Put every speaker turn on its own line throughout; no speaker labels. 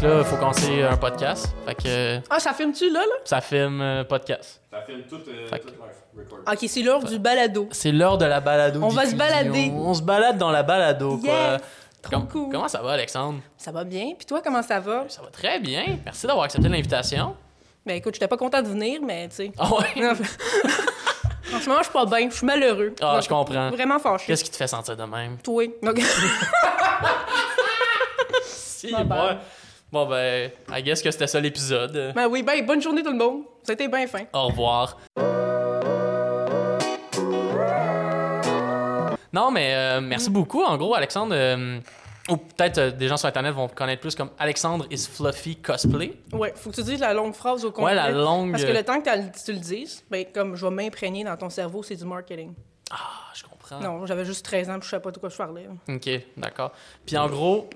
que là, il faut commencer un podcast. Fait que
Ah, ça filme-tu là, là?
ça filme euh, podcast.
Ça filme tout, euh,
Fait que-
tout live, record.
Ok, c'est l'heure du balado.
C'est l'heure de la balado.
On va se
diffusion.
balader.
On se balade dans la balado, quoi.
Trop
Com-
cool.
Comment ça va, Alexandre?
Ça va bien. Puis toi, comment ça va?
Ça va très bien. Merci d'avoir accepté l'invitation.
Ben écoute, j'étais pas content de venir, mais tu sais.
Ah ouais?
En ce moment, je suis pas bien. Je suis malheureux.
Ah, je comprends.
Vraiment fâché.
Qu'est-ce qui te fait sentir de même?
Toi. Donc,
Si, moi.
bad.
Bon, ben, I guess que c'était ça l'épisode.
ben oui, ben bonne journée tout le monde. Ça a été bien fin.
Au revoir. Non, mais euh, merci beaucoup. En gros, Alexandre, euh, ou peut-être euh, des gens sur Internet vont connaître plus comme Alexandre is Fluffy Cosplay.
Ouais, faut que tu dises la longue phrase au complet.
Ouais, la longue.
Parce que le temps que tu le dises, ben comme je vais m'imprégner dans ton cerveau, c'est du marketing.
Ah, je comprends.
Non, j'avais juste 13 ans, puis je savais pas de quoi je parlais.
Ok, d'accord. Puis en gros,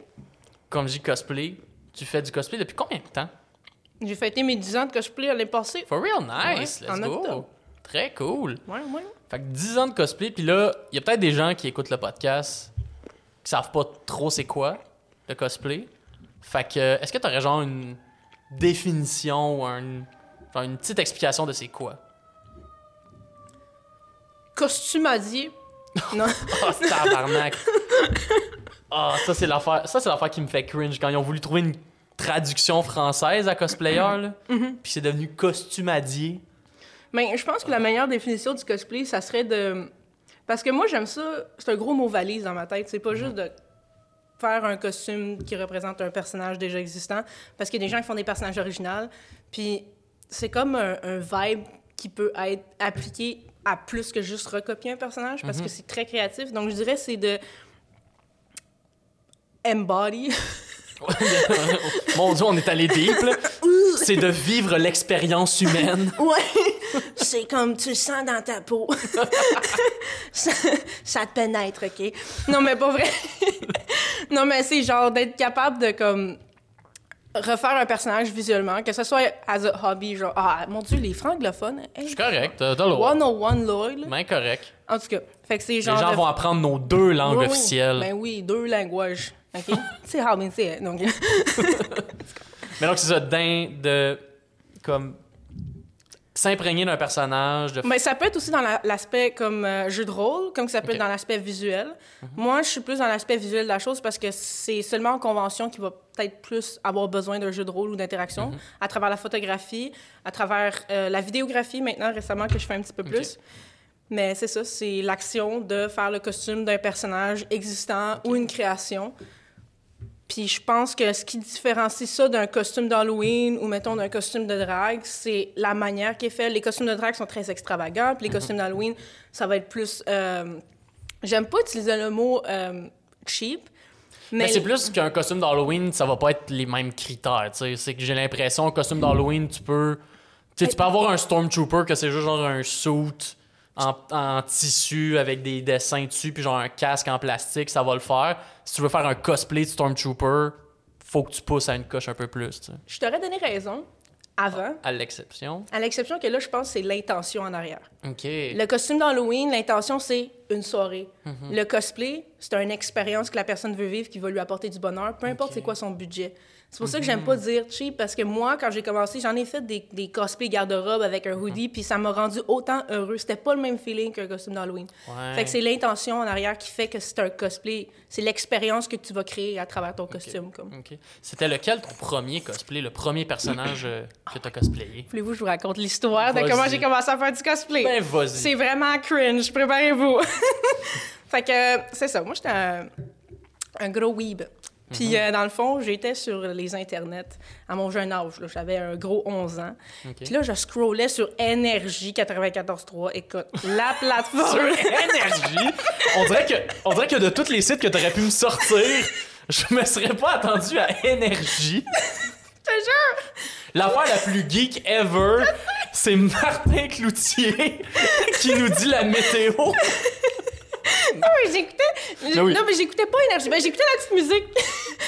comme je dis cosplay, tu fais du cosplay depuis combien de temps?
J'ai fêté mes 10 ans de cosplay l'année passée.
For real, nice.
Ouais,
Let's go.
octobre.
Très cool.
Ouais, ouais.
Fait que 10 ans de cosplay, puis là, il y a peut-être des gens qui écoutent le podcast qui savent pas trop c'est quoi le cosplay. Fait que, est-ce que t'aurais genre une définition ou un- genre une petite explication de c'est quoi?
Costumadier. non.
Oh, tabarnak! Ah, ça c'est l'affaire, ça c'est l'affaire qui me fait cringe quand ils ont voulu trouver une traduction française à cosplayer, là.
Mm-hmm.
Puis c'est devenu costumadier.
Mais je pense que la meilleure définition du cosplay, ça serait de. Parce que moi, j'aime ça. C'est un gros mot valise dans ma tête. C'est pas juste de faire un costume qui représente un personnage déjà existant. Parce qu'il y a des gens qui font des personnages originaux. Puis c'est comme un, un vibe qui peut être appliqué à plus que juste recopier un personnage parce que c'est très créatif. Donc je dirais c'est de embody.
Mon dieu, on est allé deep, là. C'est de vivre l'expérience humaine.
Ouais, c'est comme tu le sens dans ta peau. ça, ça te pénètre, OK? Non, mais pas vrai. non, mais c'est genre d'être capable de comme refaire un personnage visuellement, que ce soit as a hobby, genre, ah, mon Dieu, les francophones, hey,
C'est correct, t'as le droit.
101 Lloyd.
Ben correct.
En tout cas, fait que c'est
Les
genre.
gens
de-
vont apprendre nos deux langues
Oui, oui.
officielles.
Ben oui, deux langages. OK? c'est we say it. Donc,
Mais donc, c'est ça, d'un, de. Comme. S'imprégner d'un personnage, de.
Mais ça peut être aussi dans la- l'aspect comme euh, jeu de rôle, comme ça peut être dans l'aspect visuel. Moi, je suis plus dans l'aspect visuel de la chose parce que c'est seulement en convention qu'il va peut-être plus avoir besoin d'un jeu de rôle ou d'interaction, à travers la photographie, à travers euh, la vidéographie maintenant récemment que je fais un petit peu plus. Mais c'est ça, c'est l'action de faire le costume d'un personnage existant ou une création. Puis je pense que ce qui différencie ça d'un costume d'Halloween ou, mettons, d'un costume de drague, c'est la manière qui est fait. Les costumes de drague sont très extravagants, puis les costumes d'Halloween, ça va être plus... euh, J'aime pas utiliser le mot euh, cheap,
Mais
mais...
c'est plus qu'un costume d'Halloween, ça va pas être les mêmes critères. tu. C'est que j'ai l'impression, costume d'Halloween, tu peux. Tu peux avoir un Stormtrooper que c'est juste genre un suit en, en tissu avec des dessins dessus, puis genre un casque en plastique, ça va le faire. Si tu veux faire un cosplay de Stormtrooper, faut que tu pousses à une coche un peu plus. tu sais.
Je t'aurais donné raison avant,
À l'exception?
à l'exception que là, je pense que c'est l'intention en arrière.
OK.
Le costume d'Halloween, l'intention, c'est une soirée.
Mhm.
Le cosplay, c'est une expérience que la personne veut vivre qui va lui apporter du bonheur, peu importe c'est quoi son budget. C'est pour ça que j'aime
Mhm.
pas dire cheap, parce que moi, quand j'ai commencé, j'en ai fait des, des cosplays garde-robe avec un
Mhm.
hoodie, puis ça m'a rendu autant heureux. C'était pas le même feeling qu'un costume d'Halloween.
Ouais.
Fait que c'est l'intention en arrière qui fait que c'est un cosplay. C'est l'expérience que tu vas créer à travers ton costume. Comme.
OK. C'était lequel ton premier cosplay, le premier personnage euh, que t'as cosplayé?
Voulez-vous que je vous raconte l'histoire de comment j'ai commencé à faire du cosplay?
Ben, vas-y.
C'est vraiment cringe, préparez-vous. fait que euh, c'est ça, moi j'étais un, un gros weeb. Puis
Mhm.
euh, dans le fond, j'étais sur les internets à mon jeune âge, j'avais un gros 11 ans.
OK.
Puis là, je scrollais sur Énergie 94.3. Écoute, la plateforme.
Sur énergie? On dirait que, on dirait que de tous les sites que t'aurais pu me sortir, je me serais pas attendu à énergie.
Je te jure!
L'affaire la plus geek ever, c'est Martin Cloutier qui nous dit la météo.
Non, mais j'écoutais.
Ah oui.
Non, mais j'écoutais pas Énergie. Ben, j'écoutais la petite musique.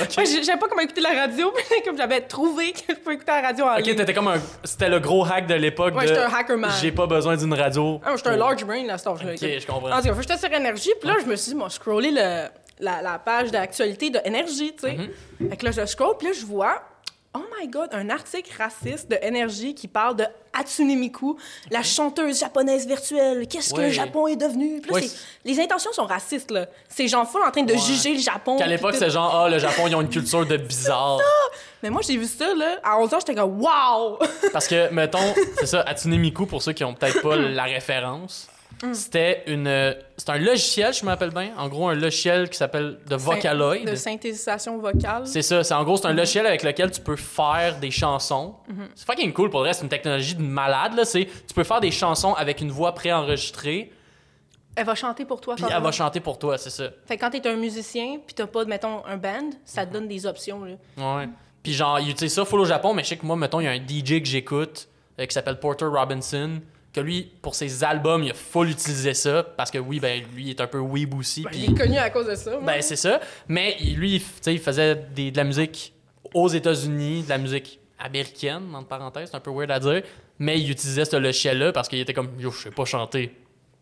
Ok.
Moi, j'ai- je savais pas comment écouter la radio, mais comme j'avais trouvé que je pouvais écouter la radio en
Ok,
ligne.
t'étais comme un. C'était le gros hack de l'époque.
Ouais,
de,
j'étais un hacker man.
J'ai pas besoin d'une radio.
Ah, j'étais un large brain à cet âge-là.
Ok, je comprends.
En tout cas, j'étais sur Énergie, puis là, je me suis dit, moi, scroller le, la, la page d'actualité de Énergie, tu sais.
Mhm.
Fait que là, je scroll, puis là, je vois oh my god, un article raciste de énergie qui parle de Hatsune Miku, la chanteuse japonaise virtuelle. Qu'est-ce que le Japon est devenu? Puis là,
Ouais,
c'est-
c'est-
les intentions sont racistes, là. C'est genre full en train de
Ouais.
juger le Japon.
Qu'à
puis
l'époque,
tout.
c'est genre, ah, le Japon, ils ont une culture de bizarre.
Mais moi, j'ai vu ça, là. À 11 ans, j'étais comme, wow!
Parce que, mettons, c'est ça, Hatsune Miku, pour ceux qui ont peut-être pas la référence,
Mm.
c'était une. C'est un logiciel, je me rappelle bien. En gros, un logiciel qui s'appelle de Vocaloid.
De synthétisation vocale.
C'est ça, c'est en gros, c'est un logiciel avec lequel tu peux faire des chansons.
Mm-hmm.
C'est fucking cool pour le reste, c'est une technologie de malade, là. C'est, tu peux faire des chansons avec une voix préenregistrée,
Elle va chanter pour toi.
puis elle va chanter pour toi, c'est ça.
Fait que quand t'es un musicien, puis t'as pas, mettons, un band, ça te donne des options, là.
Ouais. Puis genre, il utilise ça full au Japon, mais je sais que moi, mettons, il y a un DJ que j'écoute euh, qui s'appelle Porter Robinson, que lui, pour ses albums, il a full utilisé ça, parce que oui, ben lui, il est un peu weeb aussi.
Ben, il est connu à cause de ça, moi.
Ben, c'est ça. Mais lui, il f- tu sais, il faisait des- de la musique aux États-Unis, de la musique américaine, entre parenthèses, c'est un peu weird à dire. Mais il utilisait ce logiciel-là parce qu'il était comme, yo, je sais pas chanter.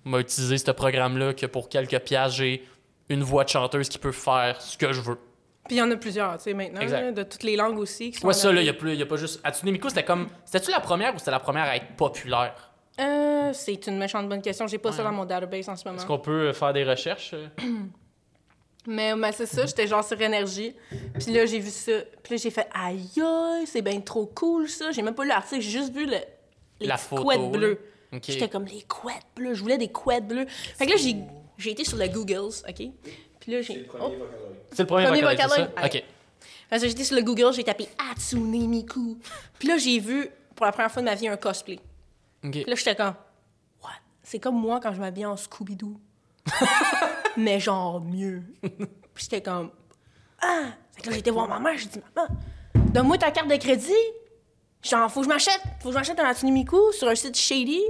M'a utilisé ce programme-là que pour quelques piastres, j'ai une voix de chanteuse qui peut faire ce que je veux.
Puis il y en a plusieurs, tu sais, maintenant, là, de toutes les langues aussi. Qui sont
Ouais, ça, là, il
adaptées.
y a, plus- il y a pas juste. Hatsune Miku, c'était comme. C'était-tu la première ou c'était la première à être populaire?
Euh, c'est une méchante bonne question. J'ai pas ça dans mon database en ce moment.
Est-ce qu'on peut euh, faire des recherches? euh?
Mais, mais c'est ça, j'étais genre sur énergie. Puis là, j'ai vu ça. Puis là, j'ai fait aïe, aïe, c'est bien trop cool ça. J'ai même pas lu l'article, j'ai juste vu le, les
La photo,
couettes bleues. J'étais comme les couettes bleues. Je voulais des couettes bleues. Fait que là, j'ai, j'ai été sur le Googles, OK? Puis là, j'ai. Oh.
C'est le premier,
Premier
Vocaloid, c'est ça? Ok.
Fait que été sur le Google, j'ai tapé Hatsune Miku. Puis là, j'ai vu pour la première fois de ma vie un cosplay.
Ok.
Puis là, j'étais comme, what? C'est comme moi quand je m'habille en Scooby-Doo. Mais genre mieux. Puis j'étais comme, ah! Fait que là, j'étais voir ma mère, j'ai dit, maman, donne-moi ta carte de crédit. Genre, faut que je m'achète, faut que je m'achète un Miku sur un site shady.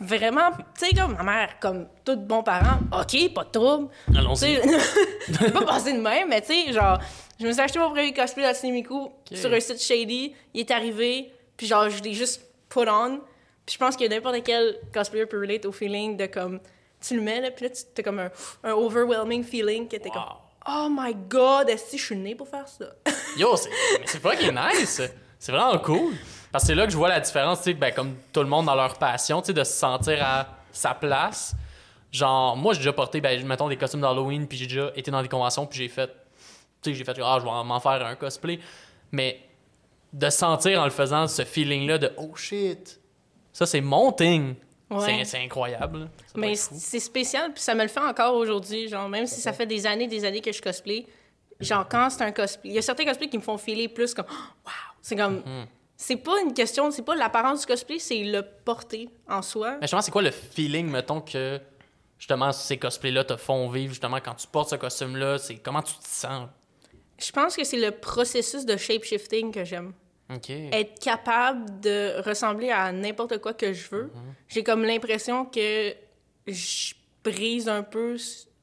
Vraiment, tu sais, comme ma mère, comme tout bon parent, OK, pas de trouble. Tu
Allons-y.
pas passé de même, mais tu sais, genre, je me suis acheté mon premier cosplay d'Hatsune Miku sur un site shady. Il est arrivé, puis genre, je l'ai juste put on. Puis je pense que n'importe quel cosplayer peut relate au feeling de comme, tu le mets, là, puis là, tu t'as comme un, un overwhelming feeling que t'es comme, oh my god, est-ce que je suis née pour faire ça?
Yo, c'est c'est fucking nice. C'est vraiment cool. Parce que c'est là que je vois la différence, tu sais, ben, comme tout le monde dans leur passion, tu sais, de se sentir à sa place. Genre, moi, j'ai déjà porté, ben, mettons, des costumes d'Halloween, puis j'ai déjà été dans des conventions, puis j'ai fait, tu sais, j'ai fait, ah, je vais m'en faire un cosplay. Mais de sentir en le faisant ce feeling-là de, oh shit, ça, c'est mon thing.
Ouais.
C'est- incroyable.
Mais c'est spécial, puis ça me le fait encore aujourd'hui. Genre, même si ça fait des années, des années que je cosplay, genre, quand c'est un cosplay, il y a certains cosplays qui me font filer plus comme, wow! C'est comme,
Mhm.
c'est pas une question, c'est pas l'apparence du cosplay, c'est le porter en soi.
Mais justement, c'est quoi le feeling, mettons, que justement ces cosplays-là te font vivre, justement, quand tu portes ce costume-là? C'est comment tu te sens?
Je pense que c'est le processus de shape-shifting que j'aime. Être capable de ressembler à n'importe quoi que je veux. J'ai comme l'impression que je brise un peu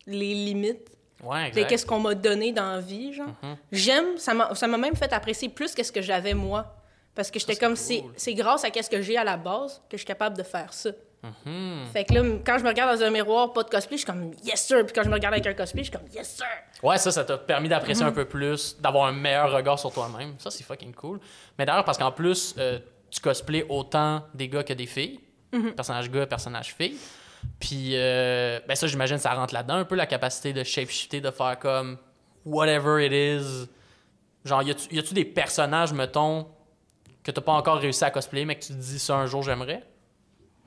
les limites
Ouais,
de qu'est-ce qu'on m'a donné dans la vie, genre.
Mhm.
J'aime, ça m'a même fait apprécier plus qu'est-ce que j'avais moi. Parce que j'étais comme,
cool.
c'est c'est grâce à qu'est-ce que j'ai à la base que je suis capable de faire ça.
Mhm.
Fait que là, quand je me regarde dans un miroir, pas de cosplay, je suis comme, yes sir. Puis quand je me regarde avec un cosplay, je suis comme, yes sir.
Ouais, ça, ça t'a permis d'apprécier
Mhm.
un peu plus, d'avoir un meilleur regard sur toi-même. Ça, c'est fucking cool. Mais d'ailleurs, parce qu'en plus, euh, tu cosplays autant des gars que des filles.
Mhm.
Personnage gars, personnage fille. Puis, euh, ben ça, j'imagine, ça rentre là-dedans un peu la capacité de shapeshifter, de faire comme whatever it is. Genre, y a-tu y a-tu des personnages, mettons, que t'as pas encore réussi à cosplayer, mais que tu te dis ça un jour j'aimerais?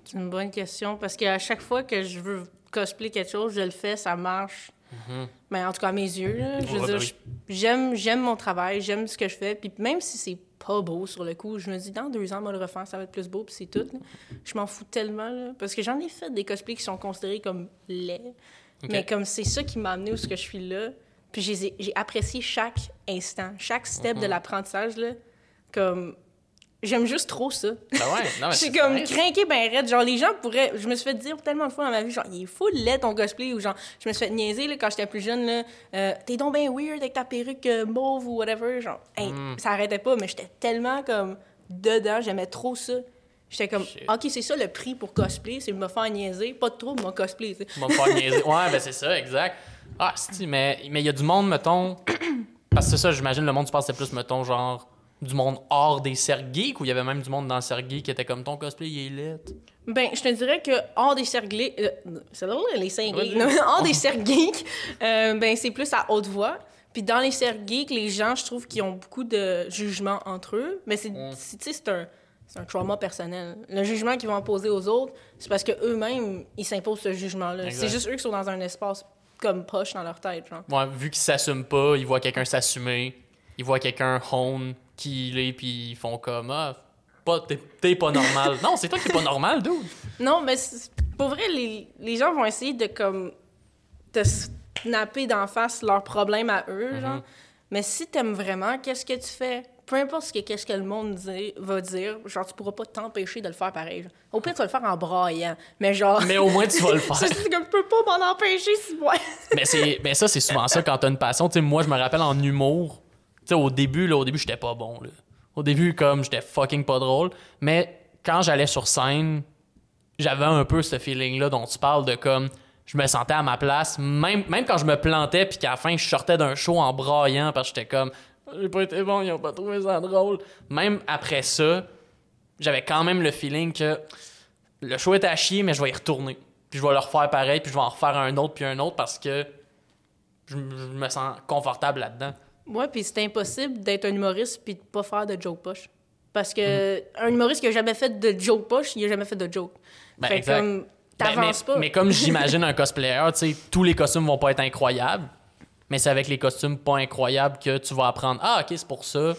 C'est une bonne question parce qu'à chaque fois que je veux cosplayer quelque chose, je le fais, ça marche. Mais en tout cas, à mes yeux, là, je veux dire,
ben
j'aime, j'aime mon travail, j'aime ce que je fais. Puis même si c'est pas beau sur le coup, je me dis, dans deux ans, moi, le refaire, ça va être plus beau, puis c'est tout. là. Je m'en fous tellement, là, parce que j'en ai fait des cosplays qui sont considérés comme laids. Mais comme c'est ça qui m'a amené où ce que je suis là, puis j'ai, j'ai apprécié chaque instant, chaque step
Mhm.
de l'apprentissage, là, comme... J'aime juste trop ça.
Ben ouais, non, mais
Je suis
c'est
comme craqué ben raide. Genre, les gens pourraient. Je me suis fait dire tellement de fois dans ma vie, genre, il est fou laid ton cosplay. Ou genre, je me suis fait niaiser là, quand j'étais plus jeune, là. euh, T'es donc ben weird avec ta perruque euh, mauve ou whatever. Genre, hey,
Mm.
ça arrêtait pas, mais j'étais tellement comme dedans, j'aimais trop ça. J'étais comme,
Shit.
OK, c'est ça le prix pour cosplay, c'est de me faire niaiser. Pas de trouble, mon cosplay. tu sais.
On va me faire niaiser. Ouais, ben c'est ça, exact. Ah, si, mais mais il y a du monde, mettons. Parce que c'est ça, j'imagine, le monde, tu penses, c'est plus, mettons, genre du monde hors des cercles geeks ou il y avait même du monde dans le cercle geek qui était comme ton cosplay, il est lit?
Ben, je te dirais que hors des cercles geeks, euh, c'est drôle, les
Ouais,
geeks, non, hors des cercles geeks, euh, ben, c'est plus à haute voix. Puis dans les cercles geeks, les gens, je trouve qu'ils ont beaucoup de jugements entre eux, mais c'est,
Mm.
c'est- tu sais, c'est un, c'est un trauma personnel. Le jugement qu'ils vont imposer aux autres, c'est parce qu'eux-mêmes, ils s'imposent ce jugement-là. C'est juste eux qui sont dans un espace comme poche dans leur tête, genre.
Ouais, vu qu'ils s'assument pas, ils voient quelqu'un s'assumer, ils voient quelqu'un hone qui il est, puis ils font comme ah, pas, t'es, pas normal. non, c'est toi qui es pas normal, dude.
Non, mais pour vrai, les, les gens vont essayer de comme te snapper d'en face leurs problèmes à eux,
Mm-hmm.
genre. Mais si t'aimes vraiment, qu'est-ce que tu fais? Peu importe ce que, qu'est-ce que le monde dit- va dire, genre, tu pourras pas t'empêcher de le faire pareil. genre. Au pire, tu vas le faire en braillant. Mais genre...
Mais au moins, tu vas le faire.
c'est comme, je peux pas m'en empêcher, si... Ouais.
mais, c'est, mais ça, c'est souvent ça quand t'as une passion. Tu sais, moi, je me rappelle en humour, sais, au début, là, au début, j'étais pas bon, là. Au début, comme, j'étais fucking pas drôle. Mais quand j'allais sur scène, j'avais un peu ce feeling-là dont tu parles de comme, je me sentais à ma place, même, même quand je me plantais, puis qu'à la fin, je sortais d'un show en braillant parce que j'étais comme, j'ai pas été bon, ils ont pas trouvé ça drôle. Même après ça, j'avais quand même le feeling que le show était à chier, mais je vais y retourner. Puis je vais le refaire pareil, puis je vais en refaire un autre, puis un autre parce que je, me sens confortable là-dedans.
Ouais, puis c'est impossible d'être un humoriste puis de pas faire de joke poche. Parce que un humoriste qui a jamais fait de joke poche, il a jamais fait de joke.
Ben,
fait
exact.
comme,
Ben, mais,
pas.
mais comme j'imagine un cosplayer, tu sais, tous les costumes vont pas être incroyables, mais c'est avec les costumes pas incroyables que tu vas apprendre Ah, ok, c'est pour ça,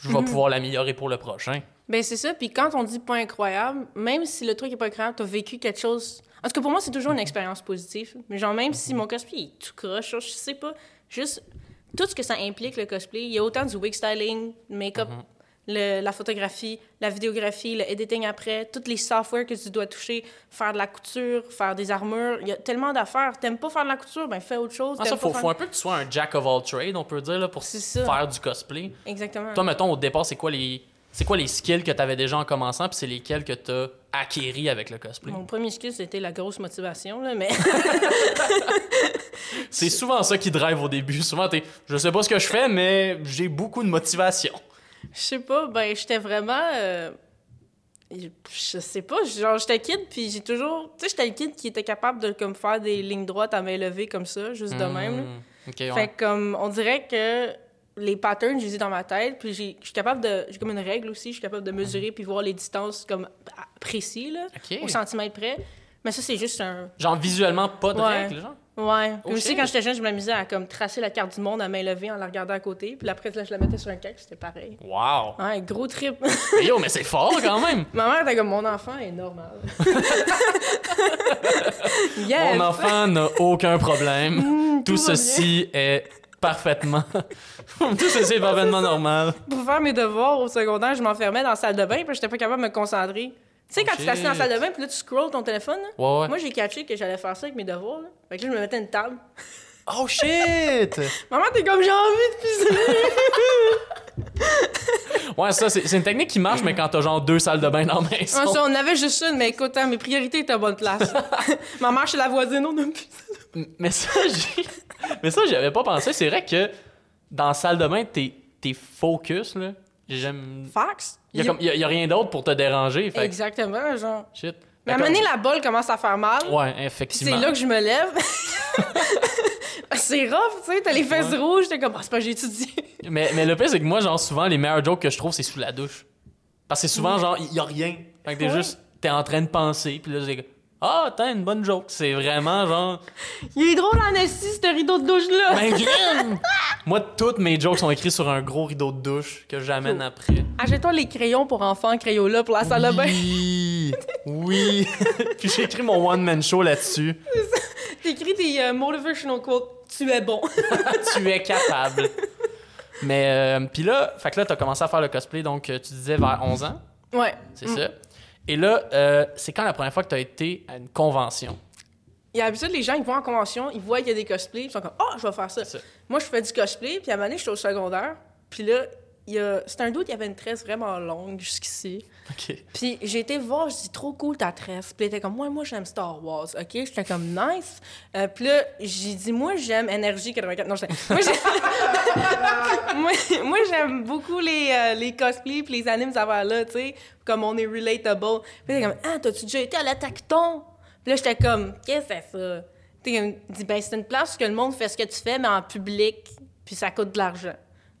je vais pouvoir l'améliorer pour le prochain.
Ben c'est ça. Puis quand on dit pas incroyable, même si le truc est pas incroyable, t'as vécu quelque chose. En tout cas, pour moi, c'est toujours une expérience positive. Mais genre, même si mon cosplay est tout croche, je sais pas, juste tout ce que ça implique, le cosplay, il y a autant du wig styling, make-up, le- la photographie, la vidéographie, le editing après, tous les softwares que tu dois toucher, faire de la couture, faire des armures. Il y a tellement d'affaires. T'aimes pas faire de la couture, ben fais autre chose.
Ah, ça, faut,
faire-
faut un peu que tu sois un jack of all trades, on peut dire, là, pour faire du cosplay.
Exactement.
Toi, mettons, au départ, c'est quoi les. C'est quoi les skills que tu avais déjà en commençant, puis c'est lesquels que tu as acquéris avec le cosplay?
Mon premier skill, c'était la grosse motivation, là, mais...
C'est souvent ça qui drive au début. Souvent, t'es, je sais pas ce que je fais, mais j'ai beaucoup de motivation.
Je sais pas, ben j'étais vraiment. euh, Je sais pas, genre j'étais kid, puis j'ai toujours. Tu sais, j'étais le kid qui était capable de comme, faire des lignes droites à main levée comme ça, juste de même.
Hmm, ouais.
Fait comme, on dirait que les patterns, je les ai dans ma tête, puis j'ai- je suis capable de. J'ai comme une règle aussi, je suis capable de mesurer puis voir les distances comme à- précis, là,
Ok.
au centimètre près. Mais ça, c'est juste un.
Genre visuellement pas de
Ouais.
règles, genre?
Ouais.
Oh,
aussi, quand j'étais jeune, je m'amusais à comme tracer la carte du monde à main levée en la regardant à côté, puis après, là, je la mettais sur un cake, c'était pareil.
Wow.
Ouais, gros trip.
Mais yo, mais c'est fort quand même.
Ma mère était comme mon enfant est normal. yes.
Mon enfant n'a aucun problème.
Mm,
Tout ceci est parfaitement. Tout ceci est parfaitement normal.
Pour faire mes devoirs au secondaire, je m'enfermais dans la salle de bain puis j'étais pas capable de me concentrer. Tu sais, quand tu t'assis dans la salle de bain puis là, tu scrolls ton téléphone, là.
Ouais, ouais.
moi j'ai catché que j'allais faire ça avec mes devoirs. Là. Fait que là, je me mettais une table.
Oh shit!
Maman, t'es comme j'ai envie de pisser.
Ouais, ça, c'est une technique qui marche, mais quand t'as genre deux salles de bain dans la maison.
Ouais, ça, on avait juste une, mais écoute, hein, mes priorités étaient à bonne place. Ma mère chez la voisine, on a plus.
Mais ça, j'ai... Mais ça, j'y avais pas pensé. C'est vrai que dans la salle de bain, t'es, t'es focus, là. J'aime...
Fax?
Il y, a comme- y a- y a rien d'autre pour te déranger, fait
Exactement, genre.
Shit.
Mais à un moment donné, la balle commence à faire mal.
Ouais, effectivement.
c'est là que je me lève. c'est rough, tu sais, t'as les fesses
Ouais.
rouges, t'es comme, ah, c'est pas, j'ai étudié.
Mais, mais le pire, c'est que moi, genre, souvent, les meilleurs jokes que je trouve, c'est sous la douche. Parce que c'est souvent, genre, il y a rien. Fait que t'es
Ouais.
juste... T'es en train de penser, puis là, c'est... Ah, t'as une bonne joke. C'est vraiment, genre...
Il est drôle en esti, ce rideau de douche-là.
Ben, crème! Moi, toutes mes jokes sont écrits sur un gros rideau de douche que j'amène après.
Achète-toi les crayons pour enfants, Crayola pour la salle de bain.
Oui! Oui! puis j'ai écrit mon one-man show là-dessus.
T'écris tes euh, motivational quotes. Tu es bon.
tu es capable. Mais, euh, puis là, fait que là, t'as commencé à faire le cosplay, donc euh, tu disais vers 11 ans,
ouais.
c'est ça? Et là, euh, c'est quand la première fois que t'as été à une convention?
Il y a l'habitude, les gens, ils vont en convention, ils voient qu'il y a des cosplays, ils sont comme, ah, je vais faire ça. Moi, je fais du cosplay, puis à un moment donné, j'étais au secondaire, puis là. C'est un doute, il y avait une tresse vraiment longue jusqu'ici. Puis j'ai été voir, je dis trop cool ta tresse. Puis il était comme moi, moi j'aime Star Wars, ok? J'étais comme nice. Euh, puis là j'ai dit moi j'aime Energy 84. Non, j'étais- moi moi, moi, j'aime beaucoup les, euh, les cosplays puis les animes ça là, tu sais, comme on est relatable. Puis il était comme ah t'as-tu déjà été à la Tacton? Puis là j'étais comme qu'est-ce que c'est ça? Puis il me dit ben c'est une place où que le monde fait ce que tu fais mais en public puis ça coûte de l'argent.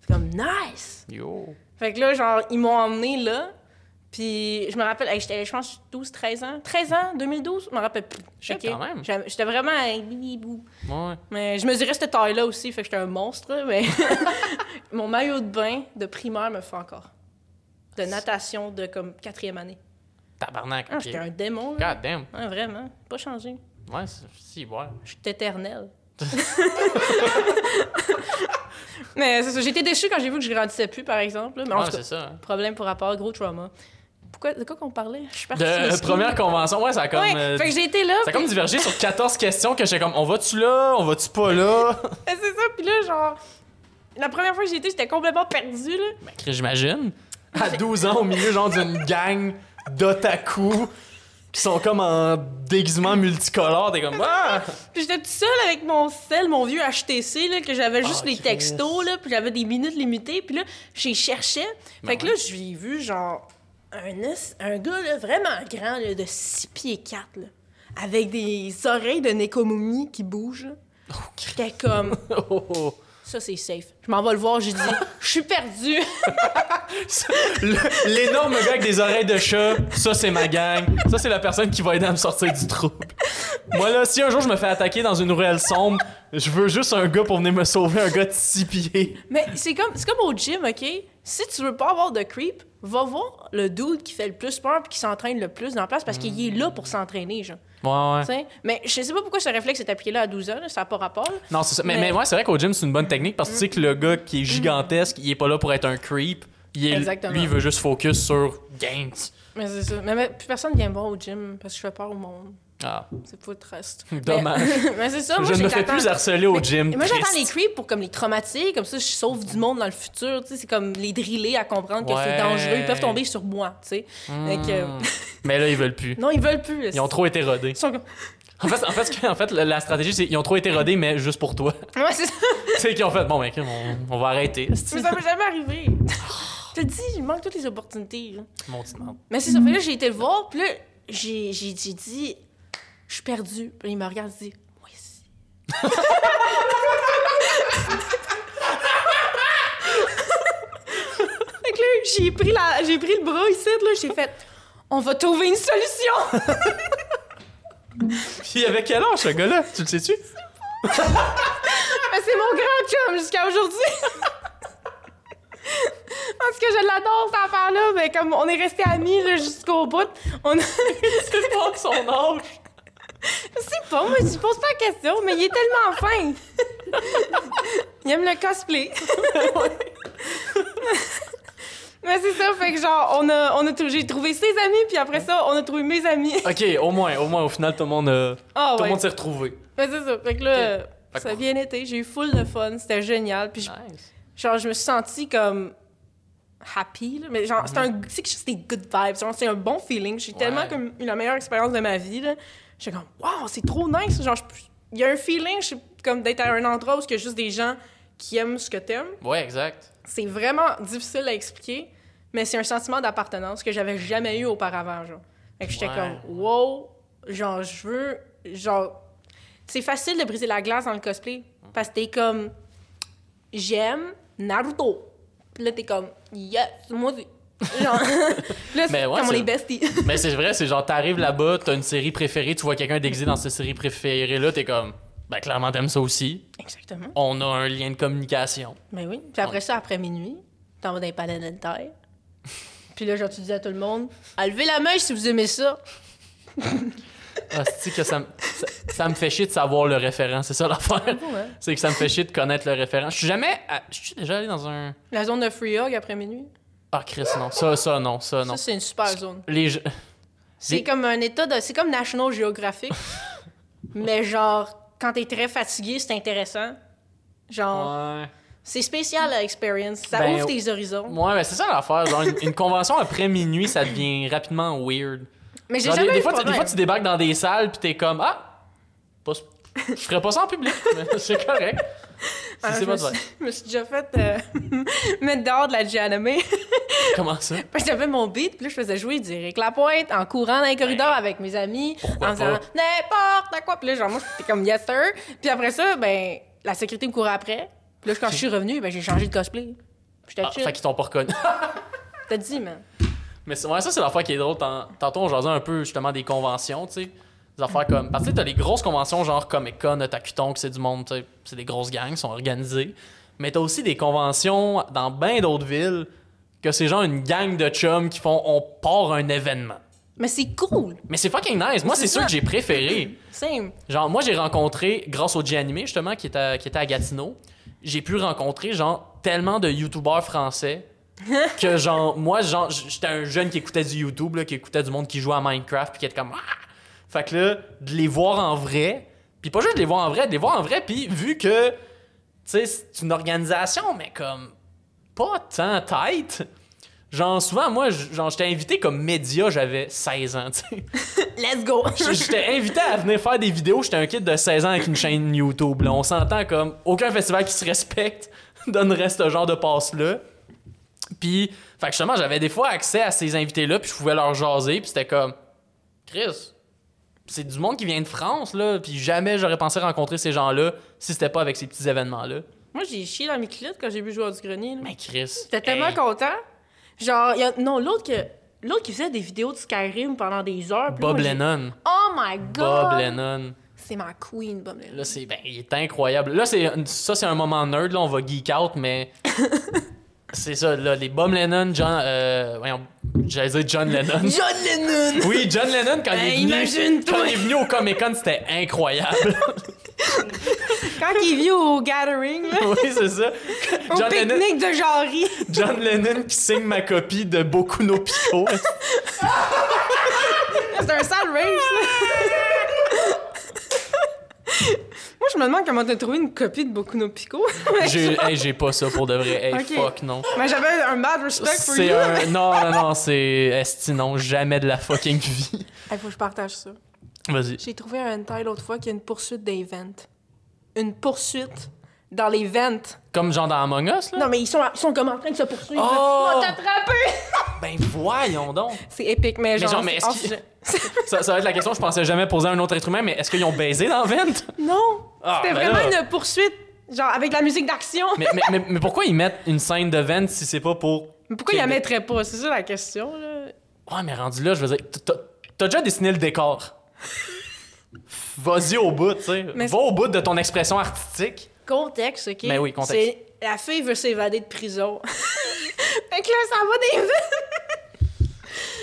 Comme nice.
Yo.
Fait que là, genre, ils m'ont emmené là. Puis je me rappelle, j'étais, je pense, 12, 13 ans. 13 ans, 2012, je me rappelle plus.
Shit,
Ok?
quand même.
J'étais vraiment un bibibou.
Ouais.
Mais je mesurais cette taille-là aussi, fait que j'étais un monstre. Mais mon maillot de bain de primaire me fait encore. De natation de comme quatrième année.
Tabarnak.
Ah, j'étais un démon. Là.
God damn.
Ah, vraiment, pas changé.
Ouais, c'est- si, ouais.
Je suis éternelle. Mais c'est ça, j'ai été déçue quand j'ai vu que je grandissais plus, par exemple. là. Mais en tout cas,
c'est ça. hein.
problème pour rapport, gros trauma. Pourquoi, de quoi qu'on parlait? Je suis partie
De
ski.
première convention, ouais, ça a comme.
Ouais,
euh,
fait que j'ai été là.
ça a
puis-
comme divergé sur 14 questions que j'étais comme, on va-tu là? On va-tu pas là?
c'est ça, puis là, genre... La première fois que j'y étais, j'étais complètement perdue, là.
Ben, Chris, j'imagine. À 12 ans, au milieu, genre, d'une gang d'otaku qui sont comme en déguisement multicolore. T'es comme, ah!
Puis j'étais toute seule avec mon sel, mon vieux HTC, là, que j'avais juste
Ah,
les textos, là, puis j'avais des minutes limitées. Puis là, j'y cherchais. Fait
Ben
que là, j'ai vu, genre, un, un gars, là, vraiment grand, là, de 6 pieds 4, là, avec des oreilles de Nekomomi qui bougent. là. J'étais comme...
Oh, oh.
Ça, c'est safe. Je m'en vais le voir, j'ai dit, je suis perdue.
Le- L'énorme gars avec des oreilles de chat, ça c'est ma gang. Ça c'est la personne qui va aider à me sortir du trouble. Moi là, si un jour je me fais attaquer dans une ruelle sombre, je veux juste un gars pour venir me sauver, un gars de six pieds.
Mais c'est comme, c'est comme au gym, OK? Si tu veux pas avoir de creep, va voir le dude qui fait le plus peur puis qui s'entraîne le plus dans la place parce qu'il est là pour s'entraîner, genre.
Ouais, ouais.
Mais je sais pas pourquoi ce réflexe est appliqué là à 12 ans, là, ça n'a pas rapport. là.
Non, c'est ça. Mais,
Mais-
mais ouais, c'est vrai qu'au gym, c'est une bonne technique parce que tu sais que le gars qui est gigantesque, il est pas là pour être un creep. Il est,
Exactement.
lui, il veut juste focus sur gains.
Mais c'est ça. Mais, mais plus personne vient me voir au gym parce que je fais peur au monde.
Ah,
C'est de trust.
dommage.
Mais, mais c'est ça, moi,
je ne me fais plus harceler au gym.
Moi, j'attends les creeps pour comme les traumatiser, comme ça, je sauve du monde dans le futur. Tu sais, c'est comme les driller à comprendre que c'est dangereux. Ils peuvent tomber sur moi, tu sais.
Hmm. Mais là, ils veulent plus.
non, ils veulent plus.
Ils ont trop été rodés.
Ils sont comme-
En fait, en fait, en la stratégie, c'est qu'ils ont trop été rodés, mais juste pour toi.
Ouais, c'est ça.
tu sais, qu'ils ont fait, bon, ben, on, on va arrêter.
Mais ça m'est jamais arrivé. Je te dis, il manque toutes les opportunités.
Mon petit.
Mais c'est ça. Fait là, j'ai été le voir, puis là, j'ai dit, je suis perdue. Puis il me regarde et dit, moi là, j'ai pris, la, j'ai pris le bras ici, là, j'ai fait, on va trouver une solution.
Puis, il avait quel âge, ce gars-là? Tu le sais-tu?
Mais c'est mon grand chum jusqu'à aujourd'hui. Parce que je l'adore, cette affaire-là. Mais comme on est restés amis là, jusqu'au bout, on a...
C'est pas son âge.
Je pas, moi, je pose pas la question, mais il est tellement fin. il aime le cosplay. mais c'est ça, fait que genre, on a, on a j'ai trouvé ses amis, puis après ça, on a trouvé mes amis.
Ok, au moins, au moins, au final, tout le monde, a-
Ah
tout le
ouais.
monde s'est retrouvé.
Mais c'est ça, fait que là, ça a bien été. J'ai eu full de fun, c'était génial. Puis je-
Nice.
genre, je me suis sentie comme happy, là. mais genre, c'est que c'était good vibes, c'est un bon feeling. J'ai
Ouais.
tellement comme eu la meilleure expérience de ma vie, là. J'étais comme, wow, c'est trop nice, genre, il y a un feeling, comme d'être à un endroit où il y a juste des gens qui aiment ce que t'aimes.
Ouais, exact.
C'est vraiment difficile à expliquer, mais c'est un sentiment d'appartenance que j'avais jamais eu auparavant, genre. Fait que j'étais
Ouais.
comme, wow, genre, je veux, genre, c'est facile de briser la glace dans le cosplay, parce que t'es comme, j'aime Naruto. Puis là, t'es comme, yes, moi. Genre, là, c'est
ouais,
comme on est besties.
Mais c'est vrai, c'est genre, t'arrives là-bas, t'as une série préférée, tu vois quelqu'un déguisé dans cette série préférée-là, t'es comme, ben clairement, t'aimes ça aussi.
Exactement.
On a un lien de communication.
Mais oui. Puis après ça, après minuit, t'en vas dans les palais de taille. Puis là, genre, tu dis à tout le monde, levez la main si vous aimez ça.
Ah, c'est que ça, me- ça, ça me fait chier de savoir le référent, c'est ça l'affaire.
Ouais.
C'est que ça me fait chier de connaître le référent. Je suis jamais. à- Je suis déjà allé dans un.
La zone de free hug après minuit,
Ah, Chris, non. Ça, ça, non. Ça, non.
ça, c'est une super zone.
Les
C'est comme un état de. C'est comme National Geographic. mais genre, quand t'es très fatigué, c'est intéressant. Genre,
Ouais.
C'est spécial, l'expérience. Ça
Ben,
ouvre tes horizons.
Ouais, ben c'est ça l'affaire. Genre, une, une convention après minuit, ça devient rapidement weird.
Mais j'ai jamais
des,
eu
fois,
de
des fois, tu débarques dans des salles pis t'es comme Ah, pas, je ferais pas ça en public, mais c'est correct. Si
Ah,
c'est
je,
pas
me suis, je me suis déjà fait euh, mettre dehors de la Gianame.
Comment ça?
Parce que j'avais mon beat, puis là, je faisais jouer du Eric Lapointe en courant dans les corridors avec mes amis,
Pourquoi
en faisant
pas?
n'importe quoi. Puis là, genre, moi, j'étais comme yes sir. Puis après ça, ben, la sécurité me courait après. Puis là, quand je suis revenue, ben, j'ai changé de cosplay. J'étais
Ah,
chill.
fait qu'ils t'ont pas reconnu.
T'as dit, man.
Mais ouais, ça, c'est l'affaire qui est drôle. Tant- Tantôt, on jasait un peu justement des conventions, tu sais. Des affaires comme. Parce que t'as les grosses conventions genre Comic Con, Otakuton, que c'est du monde. C'est des grosses gangs, sont organisées. Mais t'as aussi des conventions dans bien d'autres villes que c'est genre une gang de chums qui font on part un événement.
Mais c'est cool.
Mais c'est fucking nice. Moi,
C'est
sûr que j'ai préféré.
Same.
Genre, moi, j'ai rencontré, grâce au G-Animé, justement, qui était, à, qui était à Gatineau, j'ai pu rencontrer, genre, tellement de YouTubeurs français que, genre, moi, genre, j'étais un jeune qui écoutait du YouTube, là, qui écoutait du monde qui jouait à Minecraft, puis qui était comme... Ah! Fait que là, de les voir en vrai, puis pas juste de les voir en vrai, de les voir en vrai, puis vu que, tu sais, c'est une organisation, mais comme, pas tant tight... Genre, souvent, moi, genre, j'étais invité comme média, j'avais 16 ans, tu sais.
Let's go.
J'étais invité à venir faire des vidéos. J'étais un kid de 16 ans avec une chaîne YouTube. Là. On s'entend comme aucun festival qui se respecte donnerait ce genre de passe-là. Puis, fait que justement, j'avais des fois accès à ces invités-là, puis je pouvais leur jaser, puis c'était comme, Chris, c'est du monde qui vient de France, là, puis jamais j'aurais pensé rencontrer ces gens-là si c'était pas avec ces petits événements-là.
Moi, j'ai chié dans mes clittes quand j'ai vu jouer du grenier. là.
Mais Chris.
J'étais tellement
hey,
content. Genre, y a... non, l'autre que... L'autre qui faisait des vidéos de Skyrim pendant des heures.
Bob
moi,
Lennon.
Oh my god!
Bob Lennon.
C'est ma queen, Bob Lennon.
Là, c'est ben, il est incroyable. Là, c'est ça, c'est un moment nerd. Là, on va geek out, mais c'est ça. Là, les Bob Lennon, John, euh, voyons, j'allais dire John Lennon.
John Lennon!
Oui, John Lennon quand il est venu, quand il est venu au Comic Con, c'était incroyable.
Quand il vit au Gathering, là,
oui, c'est ça.
au
John Lennon,
pique-nique de Jarry.
John Lennon qui signe ma copie de Boku no Pico.
C'est un sale race, là. Moi, je me demande comment t'as trouvé une copie de Boku no Pico.
J'ai hey, pas ça pour de vrai. Hey, fuck non.
Mais j'avais un bad respect
C'est
you.
un non non non, c'est esti non, jamais de la fucking vie.
Il faut que je partage ça.
Vas-y.
J'ai trouvé un hentai l'autre fois qui a une poursuite d'event. Une poursuite dans les ventes.
Comme genre dans Among Us là?
Non, mais ils sont, ils sont comme en train de se poursuivre.
Oh!
On t'attraper!
Ben voyons donc.
C'est épique, mais genre...
genre, mais est-ce Ça, ça va être la question, je pensais jamais poser à un autre être humain, mais est-ce qu'ils ont baisé dans Vent?
Non!
Ah,
C'était
ben
vraiment
là.
une poursuite, genre avec de la musique d'action.
Mais, mais, mais, mais pourquoi ils mettent une scène de Vent si c'est pas pour.
Mais pourquoi ils la mettraient pas? C'est ça la question, là.
Ouais, mais rendu là, je veux dire, t'as- déjà dessiné le décor. Vas-y au bout, tu sais.
Mais-
Va au bout de ton expression artistique.
Contexte, OK?
Ben oui, contexte.
C'est la fille veut s'évader de prison. fait que là, ça va des.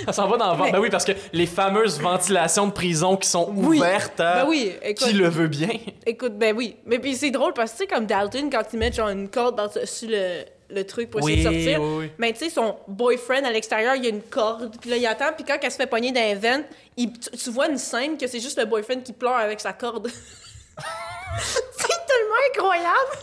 Ça s'en va dans le ventre.
Mais-
Ben oui, parce que les fameuses ventilations de prison qui sont
Oui.
ouvertes à
Ben oui, écoute.
qui le veut bien.
Écoute, ben oui. Mais puis c'est drôle parce que, tu sais, comme Dalton, quand ils mettent genre une corde par-dessus le, le truc pour essayer de sortir,
oui,
mais tu sais, son boyfriend à l'extérieur, il y a une corde, puis là, il attend, puis quand elle se fait pogner dans un vent, il- tu, tu vois une scène que c'est juste le boyfriend qui pleure avec sa corde. c'est tellement incroyable!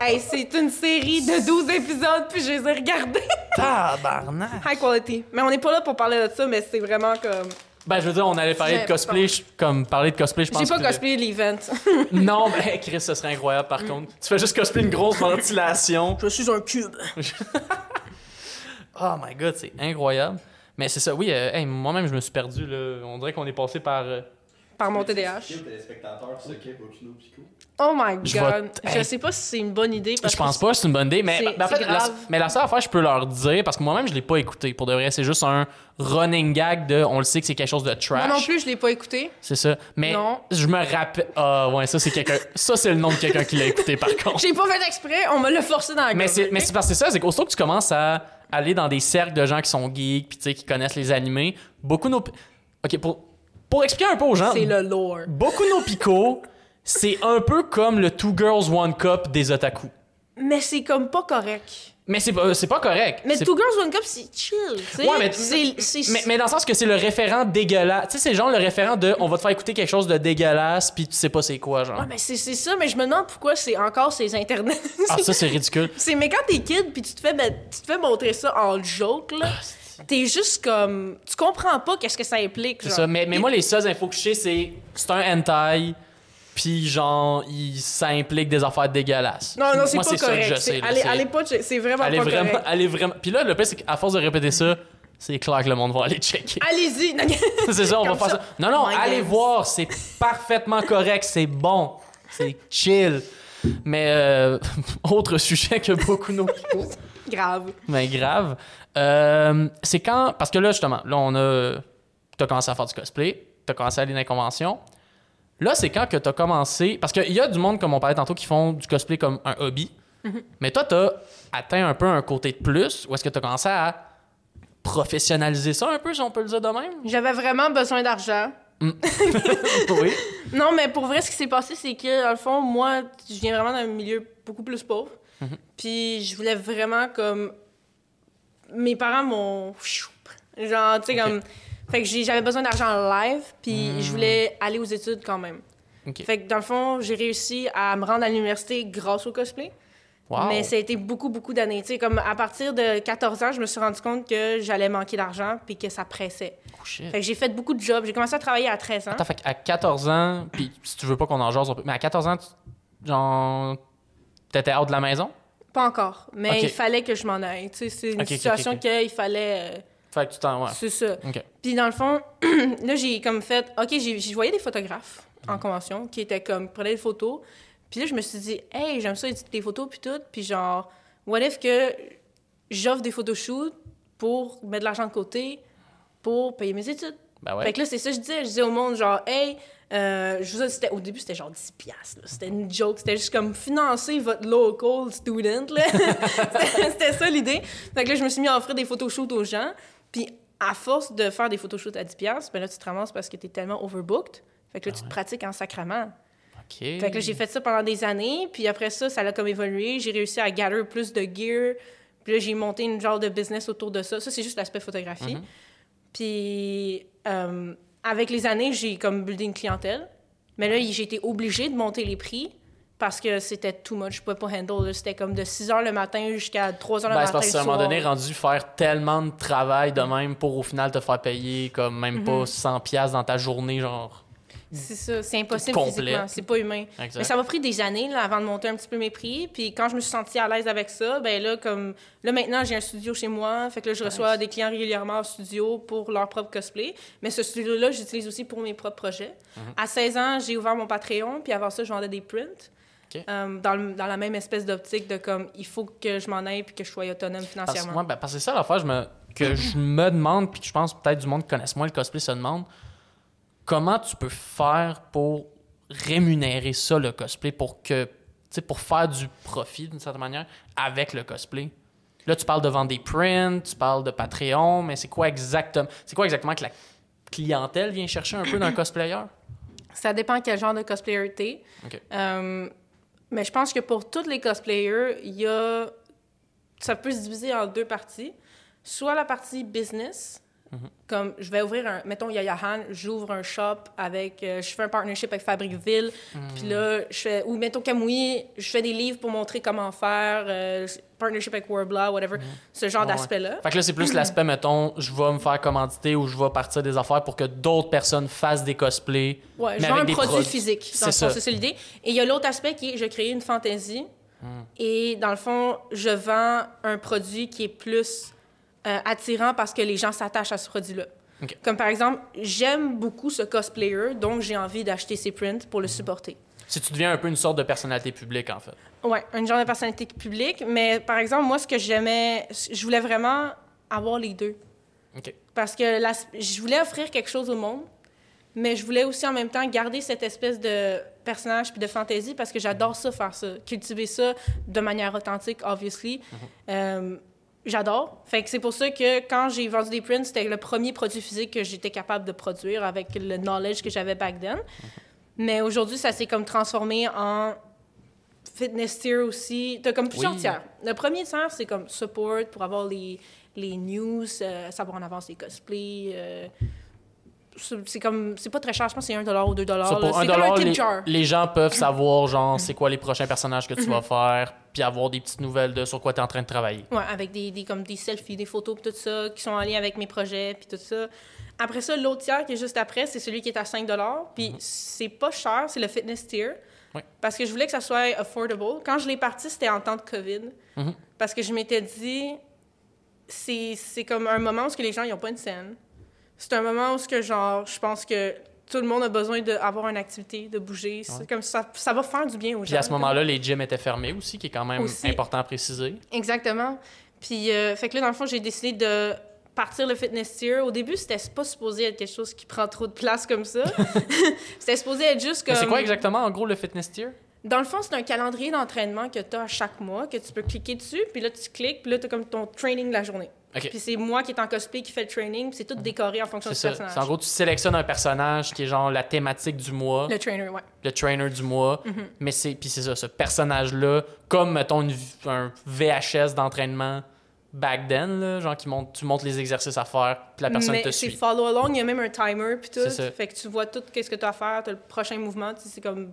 hey, c'est une série de 12 épisodes, puis je les ai regardés.
Tabarnak.
High quality. Mais on n'est pas là pour parler de ça, mais c'est vraiment comme...
Ben, je veux dire, on allait parler de cosplay. je- Comme parler de cosplay, je pense
J'ai pas
que-
cosplayé l'event.
Non, ben, Chris, ce serait incroyable par contre. Tu fais juste cosplay une grosse ventilation.
je suis un cube.
Oh my god, c'est incroyable. Mais c'est ça, oui, euh, hey, moi-même, je me suis perdu. Là. On dirait qu'on est passé par. euh,
Par mon TDAH. Oh my
Je
god. Je sais pas si c'est une bonne idée. Parce
Je pense
que
pas que c'est une bonne idée, mais, ben, en fait, la, mais la seule affaire, je peux leur dire, parce que moi-même, je l'ai pas écouté. Pour de vrai, c'est juste un running gag de. On le sait que c'est quelque chose de trash.
Moi non plus, je l'ai pas écouté.
C'est ça. Mais
Non.
je me rappelle. Ah, ouais, ça, c'est quelqu'un. ça, c'est le nom de quelqu'un qui l'a écouté, par contre.
J'ai pas fait exprès, on me l'a forcé dans la
Mais c'est,
ok?
mais c'est parce que c'est ça, c'est qu'aussitôt que tu commences à aller dans des cercles de gens qui sont geeks, puis tu sais, qui connaissent les animés, beaucoup nos. Ok, pour, pour expliquer un peu aux gens,
C'est le lore.
Boku no Pico, c'est un peu comme le Two Girls One Cup des otaku.
Mais c'est comme pas correct.
Mais c'est pas, c'est pas correct.
Mais Two Girls One Cup, c'est chill. tu sais.
Ouais, mais-
c'est, c'est-
mais, mais dans le sens que c'est le référent dégueulasse. Tu sais, c'est genre le référent de on va te faire écouter quelque chose de dégueulasse, puis tu sais pas c'est quoi, genre.
Ouais, mais c'est, c'est ça, mais je me demande pourquoi c'est encore ces internets.
Ah, ça, c'est ridicule.
c'est, mais quand t'es kid, puis tu te fais, ben, tu te fais montrer ça en joke, là, t'es juste comme. Tu comprends pas qu'est-ce que ça implique.
C'est
genre.
ça. Mais, mais moi, les seules infos que je sais, c'est c'est un hentai, puis genre, il, ça implique des affaires dégueulasses.
Non, non, c'est
Moi,
pas
ça que
correct.
je
C'est-
sais. là.
allez,
C'est-
allez pas, c'est vraiment
allez
pas
vraiment,
correct.
allez vraiment. Puis là, le pire, c'est qu'à force de répéter ça, c'est clair que le monde va aller checker.
Allez-y. Non,
c'est ça, on va
Comme
faire ça.
ça.
Non, non,
My
allez
goodness.
voir, c'est parfaitement correct, c'est bon, c'est chill. Mais euh, autre sujet que beaucoup nos
Grave.
mais grave. Euh, c'est quand. Parce que là, justement, là, on a. T'as commencé à faire du cosplay, t'as commencé à aller dans les conventions. Là, c'est quand que t'as commencé. Parce qu'il y a du monde, comme on parlait tantôt, qui font du cosplay comme un hobby. Mais toi, t'as atteint un peu un côté de plus, ou est-ce que t'as commencé à professionnaliser ça un peu, si on peut le dire de même?
J'avais vraiment besoin d'argent.
oui.
Non, mais pour vrai, ce qui s'est passé, c'est que, dans le fond, moi, je viens vraiment d'un milieu beaucoup plus pauvre. Puis je voulais vraiment, comme. Mes parents m'ont. Genre, tu sais, comme. Fait que j'avais besoin d'argent en live, puis je voulais aller aux études quand même.
Ok.
Fait que, dans le fond, j'ai réussi à me rendre à l'université grâce au cosplay.
Wow.
Mais ça a été beaucoup, beaucoup d'années. Tu sais, comme à partir de 14 ans, je me suis rendu compte que j'allais manquer d'argent puis que ça pressait.
Oh, shit.
Fait que j'ai fait beaucoup de jobs. J'ai commencé à travailler à 13 ans.
Attends, fait qu'à 14 ans, puis si tu veux pas qu'on en jase, mais à 14 ans, tu- genre, t'étais hors de la maison?
Pas encore, mais il fallait que je m'en aille. Tu sais, c'est une situation
ok, ok.
qu'il fallait. euh,
Fait que tu t'en. Ouais.
C'est ça. Puis dans le fond, là, j'ai comme fait. OK, j'ai voyais des photographes en convention qui étaient comme. prenaient des photos. Puis là, je me suis dit, hey, j'aime ça éditer des photos, puis tout. Puis genre, what if que j'offre des photoshoots pour mettre de l'argent de côté pour payer mes études?
Ben ouais.
Fait que là, c'est ça que je disais. Je disais au monde, genre, hey, euh, je vous c'était, au début, c'était genre 10 piastres. C'était une joke. C'était juste comme financer votre local student. C'était, ça l'idée. Fait que là, je me suis mis à offrir des photoshoots aux gens. Puis à force de faire des photoshoots à 10 piastres, ben là, tu te ramasses parce que t'es tellement overbooked. Fait que là, tu te pratiques en sacrament. Fait que là, j'ai fait ça pendant des années. Puis après ça, ça a comme évolué. J'ai réussi à gather plus de gear. Puis là, j'ai monté une genre de business autour de ça. Ça, c'est juste l'aspect photographie. Puis euh, avec les années, j'ai comme buildé une clientèle. Mais là, j'ai été obligée de monter les prix parce que c'était too much. Je pouvais pas handle. C'était comme de 6 h le matin jusqu'à 3 h le
Ben,
matin.
c'est parce qu'à un moment donné, rendu faire tellement de travail de même pour au final te faire payer comme même
Mhm.
pas 100 pièces dans ta journée, genre.
C'est ça, c'est impossible physiquement, c'est pas humain.
Exact.
Mais ça m'a pris des années là, avant de monter un petit peu mes prix. Puis quand je me suis sentie à l'aise avec ça, ben là, comme là maintenant j'ai un studio chez moi, fait que là je reçois des clients régulièrement au studio pour leur propre cosplay. Mais ce studio-là, j'utilise aussi pour mes propres projets.
Mhm.
À 16 ans, j'ai ouvert mon Patreon, puis avant ça, je vendais des prints. Euh, dans, le- dans la même espèce d'optique de comme il faut que je m'en aille puis que je sois autonome
Parce,
financièrement.
ouais, ben, parce que c'est ça l'affaire je me, que je me demande, puis que je pense peut-être du monde qui connaisse moins le cosplay se demande, comment tu peux faire pour rémunérer ça, le cosplay, pour que, pour faire du profit d'une certaine manière avec le cosplay? Là, tu parles de vendre des prints, tu parles de Patreon, mais c'est quoi exactement, c'est quoi exactement que la clientèle vient chercher un peu d'un cosplayer?
Ça dépend quel genre de cosplayer t'es.
Ok.
Euh, mais je pense que pour tous les cosplayers, il y a... Ça peut se diviser en deux parties. Soit la partie business, comme je vais ouvrir un... Mettons, Yaya Han, j'ouvre un shop avec... euh, je fais un partnership avec Fabricville. Puis là, je fais... Ou mettons Kamui, je fais des livres pour montrer comment faire. euh, partnership avec Warbla, whatever. Ce genre
Ouais,
d'aspect-là.
Fait que là, c'est plus l'aspect, mettons, je vais me faire commanditer ou je vais partir des affaires pour que d'autres personnes fassent des cosplays.
Ouais,
mais
je vends un
des
produit physique.
C'est ça.
c'est l'idée. Et il y a l'autre aspect qui est, je crée une fantaisie. Et dans le fond, je vends un produit qui est plus euh, attirant parce que les gens s'attachent à ce produit-là. Comme par exemple, j'aime beaucoup ce cosplayer, donc j'ai envie d'acheter ses prints pour le supporter.
Si tu deviens un peu une sorte de personnalité publique, en fait.
Ouais, un genre de personnalité publique. Mais par exemple, moi, ce que j'aimais, je voulais vraiment avoir les deux. Parce que la- je voulais offrir quelque chose au monde, mais je voulais aussi en même temps garder cette espèce de personnage puis de fantaisie parce que j'adore ça, faire ça. Cultiver ça de manière authentique, obviously. Euh, j'adore. Fait que c'est pour ça que quand j'ai vendu des prints, c'était le premier produit physique que j'étais capable de produire avec le knowledge que j'avais back then. Mais aujourd'hui, ça s'est comme transformé en fitness tier aussi. T'as comme plusieurs
Oui.
tiers. Le premier tiers, c'est comme support pour avoir les, les news, euh, savoir en avance les cosplays. euh, c'est comme, c'est pas très cher, je pense que c'est 1$ ou 2$.
Ça,
là.
pour un
C'est comme un
dollar,
tip
les, gens peuvent savoir, genre, c'est quoi les prochains personnages que tu
Mhm.
vas faire, puis avoir des petites nouvelles de sur quoi tu es en train de travailler.
Ouais, avec des, des, comme des selfies, des photos, puis tout ça, qui sont en lien avec mes projets, puis tout ça. Après ça, l'autre tiers qui est juste après, c'est celui qui est à 5 Puis c'est pas cher, c'est le fitness tier.
Ouais.
Parce que je voulais que ça soit affordable. Quand je l'ai parti, c'était en temps de COVID.
Mhm.
Parce que je m'étais dit, c'est c'est comme un moment où ce que les gens n'ont pas une scène. C'est un moment où ce que, genre, je pense que tout le monde a besoin d'avoir une activité, de bouger.
Ouais.
comme ça, ça va faire du bien aux gens.
Puis à ce moment-là, les gyms étaient fermés aussi, qui est quand même
Aussi.
important à préciser.
Exactement. Puis, euh, fait que là, dans le fond, j'ai décidé de partir le fitness tier. Au début, c'était pas supposé être quelque chose qui prend trop de place comme ça. c'était supposé être juste comme...
c'est quoi exactement, en gros, le fitness tier?
Dans le fond, c'est un calendrier d'entraînement que tu as à chaque mois, que tu peux cliquer dessus, puis là, tu cliques, puis là, tu as comme ton training de la journée.
OK.
Puis c'est moi qui est en cosplay qui fait le training, puis c'est tout décoré en fonction
Mhm. C'est
du
ça.
personnage.
C'est en gros, tu sélectionnes un personnage qui est genre la thématique du mois,
Le trainer, ouais.
le trainer du mois.
Mhm.
Mais c'est puis c'est ça, ce personnage-là, comme mettons une un VHS d'entraînement back then, là, genre qui montre, tu montres les exercices à faire, puis la personne
Mais
te
c'est
suit.
follow along, il y a même un timer puis tout.
C'est ça.
Fait que tu vois tout qu'est-ce que tu as à faire, tu as le prochain mouvement, c'est comme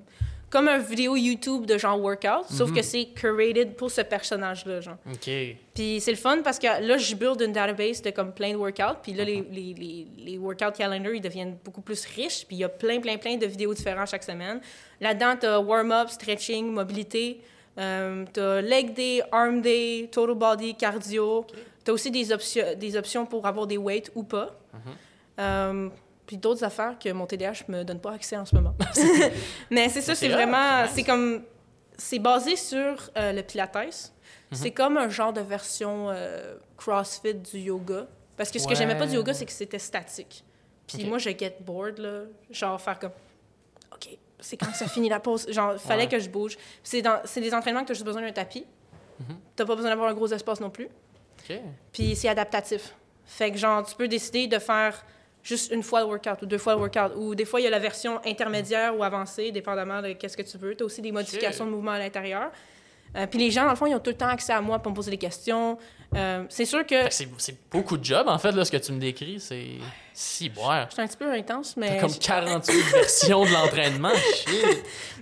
comme un vidéo YouTube de genre workout, sauf
Mhm.
que c'est curated pour ce personnage là, genre.
OK.
Puis c'est le fun parce que là je build une database de comme plein de workouts, puis là les,
Mhm.
les, les, les workout calendar ils deviennent beaucoup plus riches, puis il y a plein plein plein de vidéos différentes chaque semaine. Là-dedans tu as warm-up, stretching, mobilité, euh, tu as leg day, arm day, total body, cardio. Tu as aussi des, options des options pour avoir des weights ou pas.
Mhm.
Euh, puis d'autres affaires que mon TDAH me donne pas accès en ce moment. Mais c'est ça, c'est vraiment...
c'est nice.
C'est comme... C'est basé sur euh, le Pilates.
Mhm.
C'est comme un genre de version euh, CrossFit du yoga. Parce que ce que j'aimais pas du yoga,
Ouais.
c'est que c'était statique. Puis moi, je get bored, là. Genre, faire comme... OK, c'est quand ça finit la pause? Genre, fallait
Ouais.
que je bouge. C'est dans- c'est des entraînements que tu as juste besoin d'un tapis.
Mhm.
T'as pas besoin d'avoir un gros espace non plus.
OK.
Puis c'est adaptatif. Fait que genre, tu peux décider de faire juste une fois le workout ou deux fois le workout. Ou des fois, il y a la version intermédiaire ou avancée, dépendamment de qu'est-ce que tu veux. Tu as aussi des modifications de mouvement à l'intérieur. Euh, puis les gens, dans le fond, ils ont tout le temps accès à moi pour me poser des questions. Euh, c'est sûr que
C'est beaucoup de job, en fait, là, ce que tu me décris. C'est si boire.
je suis un petit peu intense, mais,
comme 48 versions de l'entraînement.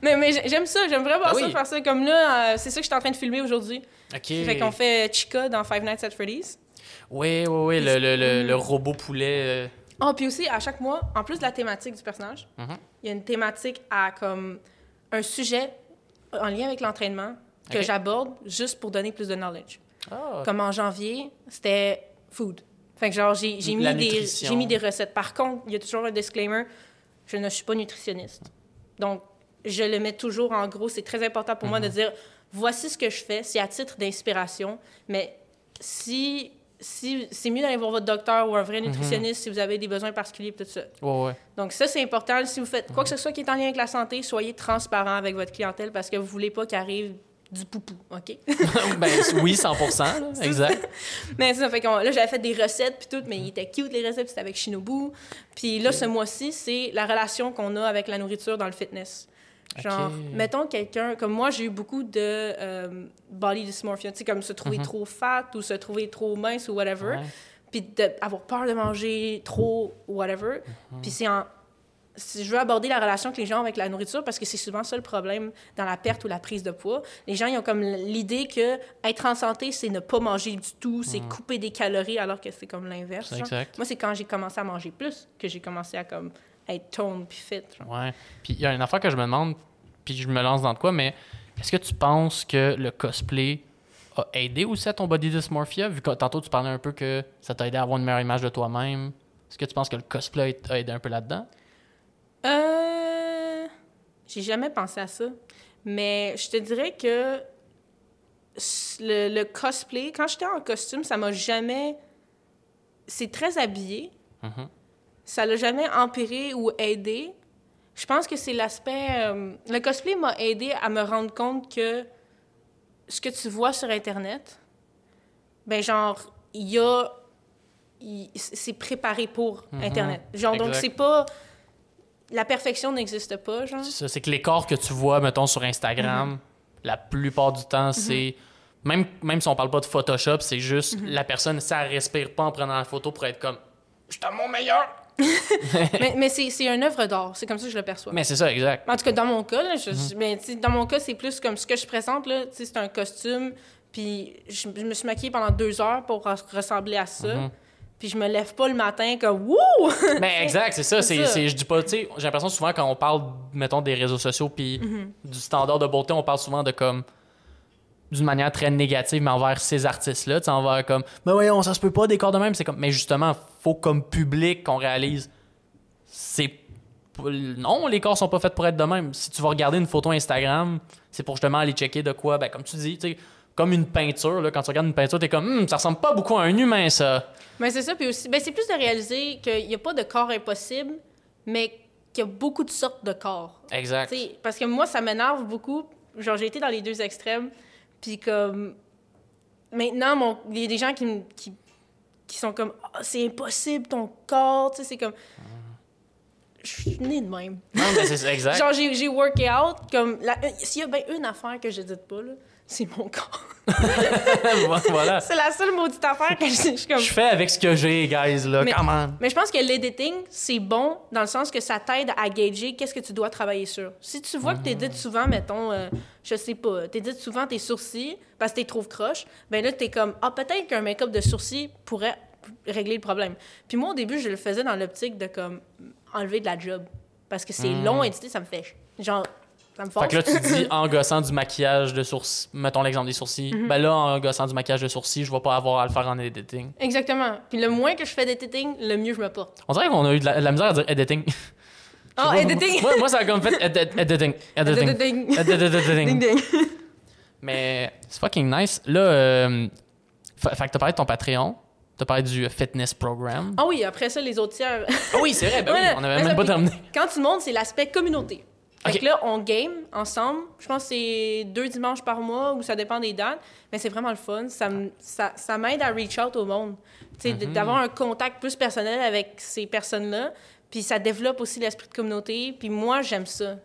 Mais, mais j'ai- j'aime ça. J'aime vraiment
Ah
ça,
oui.
faire ça. Comme là, euh, c'est ça que je suis en train de filmer aujourd'hui.
OK.
Fait qu'on fait Chica dans Five Nights at Freddy's.
Oui, oui, oui, le, le, le, le robot poulet.
Oh, puis aussi, à chaque mois, en plus de la thématique du personnage,
Mhm.
il y a une thématique à comme un sujet en lien avec l'entraînement que j'aborde juste pour donner plus de knowledge.
Ah,
Comme en janvier, c'était food. Fait que genre, j'ai mis, des- mis recettes. Par contre, il y a toujours un disclaimer, je ne suis pas nutritionniste. Donc, je le mets toujours en gros. C'est très important pour moi
Mhm.
de dire, voici ce que je fais, c'est à titre d'inspiration, mais si... Si, c'est mieux d'aller voir votre docteur ou un vrai nutritionniste si vous avez des besoins particuliers tout ça.
ouais, ouais.
Donc ça, c'est important. Si vous faites quoi que ce soit qui est en lien avec la santé, soyez transparent avec votre clientèle parce que vous voulez pas qu'il arrive du poupou, OK?
ben oui, 100%, là, exact.
mais ça fait que là, j'avais fait des recettes puis tout, mais ils étaient cute, les recettes, c'était avec Shinobu. Puis là, ce mois-ci, c'est la relation qu'on a avec la nourriture dans le fitness. Genre, mettons quelqu'un, comme moi, j'ai eu beaucoup de euh, body dysmorphia, tu sais, comme se trouver
Mhm.
trop fat ou se trouver trop mince ou whatever. Puis d'avoir peur de manger trop ou whatever.
Mhm.
Puis c'est en... si je veux aborder la relation que les gens ont avec la nourriture parce que c'est souvent ça le problème dans la perte ou la prise de poids. Les gens ils ont comme l'idée que être en santé c'est ne pas manger du tout, c'est couper des calories alors que c'est comme l'inverse. Moi c'est quand j'ai commencé à manger plus que j'ai commencé à comme être tone puis fit. genre.
Ouais. Puis il y a une affaire que je me demande, puis je me lance dans de quoi, mais est-ce que tu penses que le cosplay a aidé aussi à ton body dysmorphia, vu que tantôt tu parlais un peu que ça t'a aidé à avoir une meilleure image de toi-même? Est-ce que tu penses que le cosplay a aidé un peu là-dedans?
Euh, j'ai jamais pensé à ça, mais je te dirais que le, le cosplay, quand j'étais en costume, ça m'a jamais. C'est très habillé.
Mhm.
Ça l'a jamais empiré ou aidé. Je pense que c'est l'aspect. euh, le cosplay m'a aidé à me rendre compte que ce que tu vois sur Internet, ben genre, il y a. C'est préparé pour
Mhm.
Internet. Genre, donc c'est pas. La perfection n'existe pas, genre.
C'est ça, c'est que les corps que tu vois, mettons, sur Instagram, la plupart du temps, c'est. Même, même si on parle pas de Photoshop, c'est juste la personne, ça respire pas en prenant la photo pour être comme. Je suis à mon meilleur!
mais mais c'est une œuvre d'art. C'est comme ça que je le perçois.
Mais c'est ça, exact.
En tout cas, dans mon cas, là, je-
Mhm.
mais, tu sais, dans mon cas, c'est plus comme ce que je présente, c'est un costume, puis je, je me suis maquillée pendant deux heures pour res- ressembler à ça.
Mhm.
Puis je me lève pas le matin comme « Wouh!
Mais exact, c'est ça.
C'est
je dis pas, tu sais, j'ai l'impression souvent quand on parle, mettons, des réseaux sociaux puis
Mhm.
du standard de beauté, on parle souvent de comme d'une manière très négative, mais envers ces artistes-là, tu sais, envers comme, mais voyons, ça se peut pas des corps de même, c'est comme, mais justement, faut comme public qu'on réalise, c'est non, les corps sont pas faits pour être de même. Si tu vas regarder une photo Instagram, c'est pour justement aller checker de quoi, ben comme tu dis, tu comme une peinture, là, quand tu regardes une peinture, t'es comme, Hum, ça ressemble pas beaucoup à un humain, ça. »
Mais c'est ça, puis aussi, ben, c'est plus de réaliser qu'il n'y a pas de corps impossible, mais qu'il y a beaucoup de sortes de corps.
Exact.
Tu sais, parce que moi, ça m'énerve beaucoup. Genre, j'ai été dans les deux extrêmes. Puis comme... Maintenant, mon... il y a des gens qui, me- qui, qui sont comme Ah, c'est impossible, ton corps. » Tu sais, c'est comme... Je suis née de même.
Non, mais c'est ça, exact.
Genre, j'ai j'ai worké out. Comme... la- S'il y a bien une affaire que je n'édite pas, là, c'est mon corps.
voilà.
c'est la seule maudite affaire que je, je comme...
Je fais avec ce que j'ai, guys, là.
Mais-. Mais je pense que l'editing, c'est bon dans le sens que ça t'aide à gager qu'est-ce que tu dois travailler sur. Si tu vois que tu édites souvent, mettons, euh, je sais pas, tu édites souvent tes sourcils parce que tu les trouves croches, ben là, tu es comme, ah, peut-être qu'un make-up de sourcils pourrait régler le problème. Puis moi, au début, je le faisais dans l'optique de, comme, enlever de la job. Parce que c'est long à éditer, ça me fait, genre, ça me.
Fait que là, tu dis en gossant du maquillage de sourcils, mettons l'exemple des sourcils,
Mhm.
ben là, en gossant du maquillage de sourcils, je vais pas avoir à le faire en editing.
Exactement. Puis le moins que je fais d'editing, le mieux je me porte.
On dirait qu'on a eu de la, de la misère à dire editing.
Oh, editing!
Moi, moi, ça a comme fait edi- editing. Editing.
Editing.
Editing.
Ding, ding.
Mais c'est fucking nice. Là, euh, fa- fait que t'as parlé de ton Patreon, t'as parlé du fitness program.
Ah oui, après ça, les autres tiers.
Ah oui, c'est vrai, ben oui, on avait même pas terminé.
Quand tu montes, c'est l'aspect communauté. Fait que là, on game ensemble. Je pense que c'est deux dimanches par mois ou ça dépend des dates. Mais c'est vraiment le fun. Ça, ça, ça m'aide à reach out au monde. Tu sais, d-
Mhm.
D'avoir un contact plus personnel avec ces personnes-là. Puis ça développe aussi l'esprit de communauté. Puis moi, j'aime ça,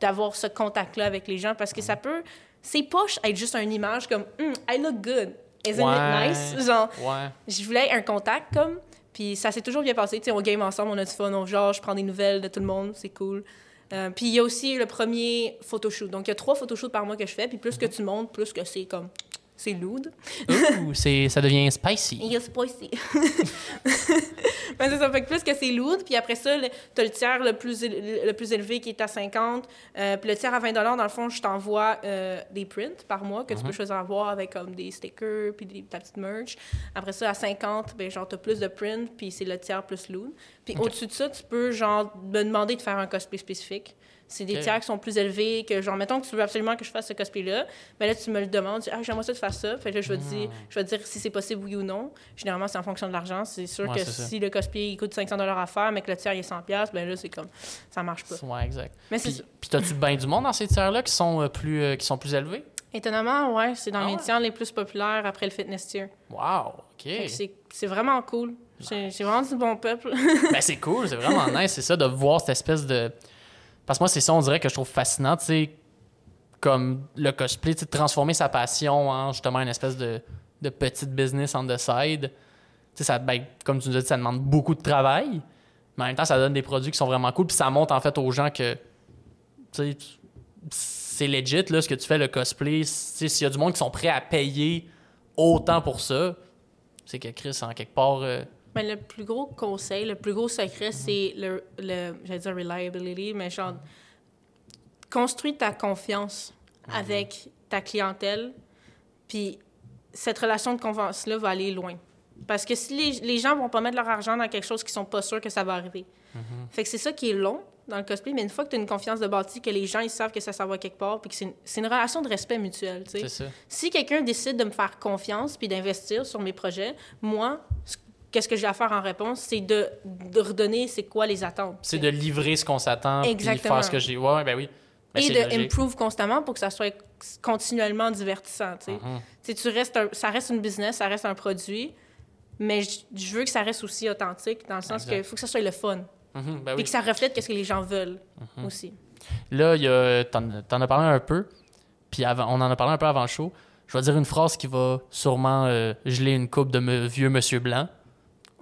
d'avoir ce contact-là avec les gens parce que ça peut. C'est poche être juste une image comme Hmm, I look good. Isn't
Ouais.
it nice? Genre,
Ouais.
je voulais un contact comme puis ça s'est toujours bien passé tu sais on game ensemble on a du fun on genre je prends des nouvelles de tout le monde c'est cool Euh, puis il y a aussi le premier photoshoot donc il y a trois photoshoots par mois que je fais puis plus que tu montes plus que c'est comme c'est lourd
Ouh, ça devient spicy.
c'est pas ici Ben, c'est ça fait que plus que c'est lourd puis après ça t'as le tiers le plus le plus élevé qui est à 50 euh, puis le tiers à 20 dans le fond je t'envoie euh, des prints par mois que tu peux choisir à avoir avec comme des stickers puis des, ta petite merch. Après ça à 50 ben genre t'as plus de prints puis c'est le tiers plus lourd puis au-dessus de ça tu peux genre me demander de faire un cosplay spécifique c'est des tiers qui sont plus élevés que genre mettons que tu veux absolument que je fasse ce cosplay là ben là tu me le demandes tu dis, ah j'aimerais ça de faire ça fait que là je vais te dire je vais te dire si c'est possible oui ou non. Généralement c'est en fonction de l'argent. C'est sûr
Ouais,
que
ça.
si le cosplay il coûte 500 dollars à faire mais que le tiers il est 100 pièces ben là c'est comme ça marche pas.
Ouais, exact.
mais
Puis, puis t'as-tu bien du monde dans ces tiers-là qui sont euh, plus, euh, qui sont plus élevés?
étonnamment ouais c'est dans
Ah
les tiers les plus populaires après le fitness tier.
Wow, ok.
C'est vraiment cool. C'est c'est vraiment du bon peuple.
Ben, c'est cool, c'est vraiment nice, c'est ça, de voir cette espèce de. Parce que moi, c'est ça, on dirait que je trouve fascinant, tu sais, comme le cosplay, de transformer sa passion en justement une espèce de, de petite business on the side. Tu sais, ça, ben, comme tu nous as dit, ça demande beaucoup de travail, mais en même temps, ça donne des produits qui sont vraiment cool, puis ça montre en fait aux gens que, c'est legit, là, ce que tu fais, le cosplay. S'il y a du monde qui sont prêts à payer autant pour ça, c'est que Chris, en quelque part. euh,
Mais le plus gros conseil, le plus gros secret, c'est le, le j'allais dire reliability, mais genre, construis ta confiance
Mhm.
avec ta clientèle, puis cette relation de confiance-là va aller loin. Parce que si les, les gens vont pas mettre leur argent dans quelque chose qu'ils sont pas sûrs que ça va arriver.
Mhm.
Fait que c'est ça qui est long dans le cosplay, mais une fois que tu as une confiance de bâti, que les gens ils savent que ça s'en va quelque part, puis que c'est une, c'est une relation de respect mutuel,
c'est ça.
Si quelqu'un décide de me faire confiance puis d'investir sur mes projets, moi, ce- qu'est-ce que j'ai à faire en réponse, c'est de, de redonner c'est quoi les attentes.
C'est de livrer ce qu'on s'attend, puis faire ce que j'ai. Ouais, ben oui. Ben,
et de
logique.
improve constamment pour que ça soit continuellement divertissant. tu sais.
Mhm.
Tu tu restes un- ça reste une business, ça reste un produit, mais je, je veux que ça reste aussi authentique dans le sens qu'il faut que ça soit le fun.
Ben
Et
oui.
que ça reflète ce que les gens veulent
Mhm.
aussi.
Là, a, t'en, t'en as parlé un peu. puis avant, on en a parlé un peu avant le show. Je vais dire une phrase qui va sûrement euh, geler une coupe de me- vieux monsieur blanc.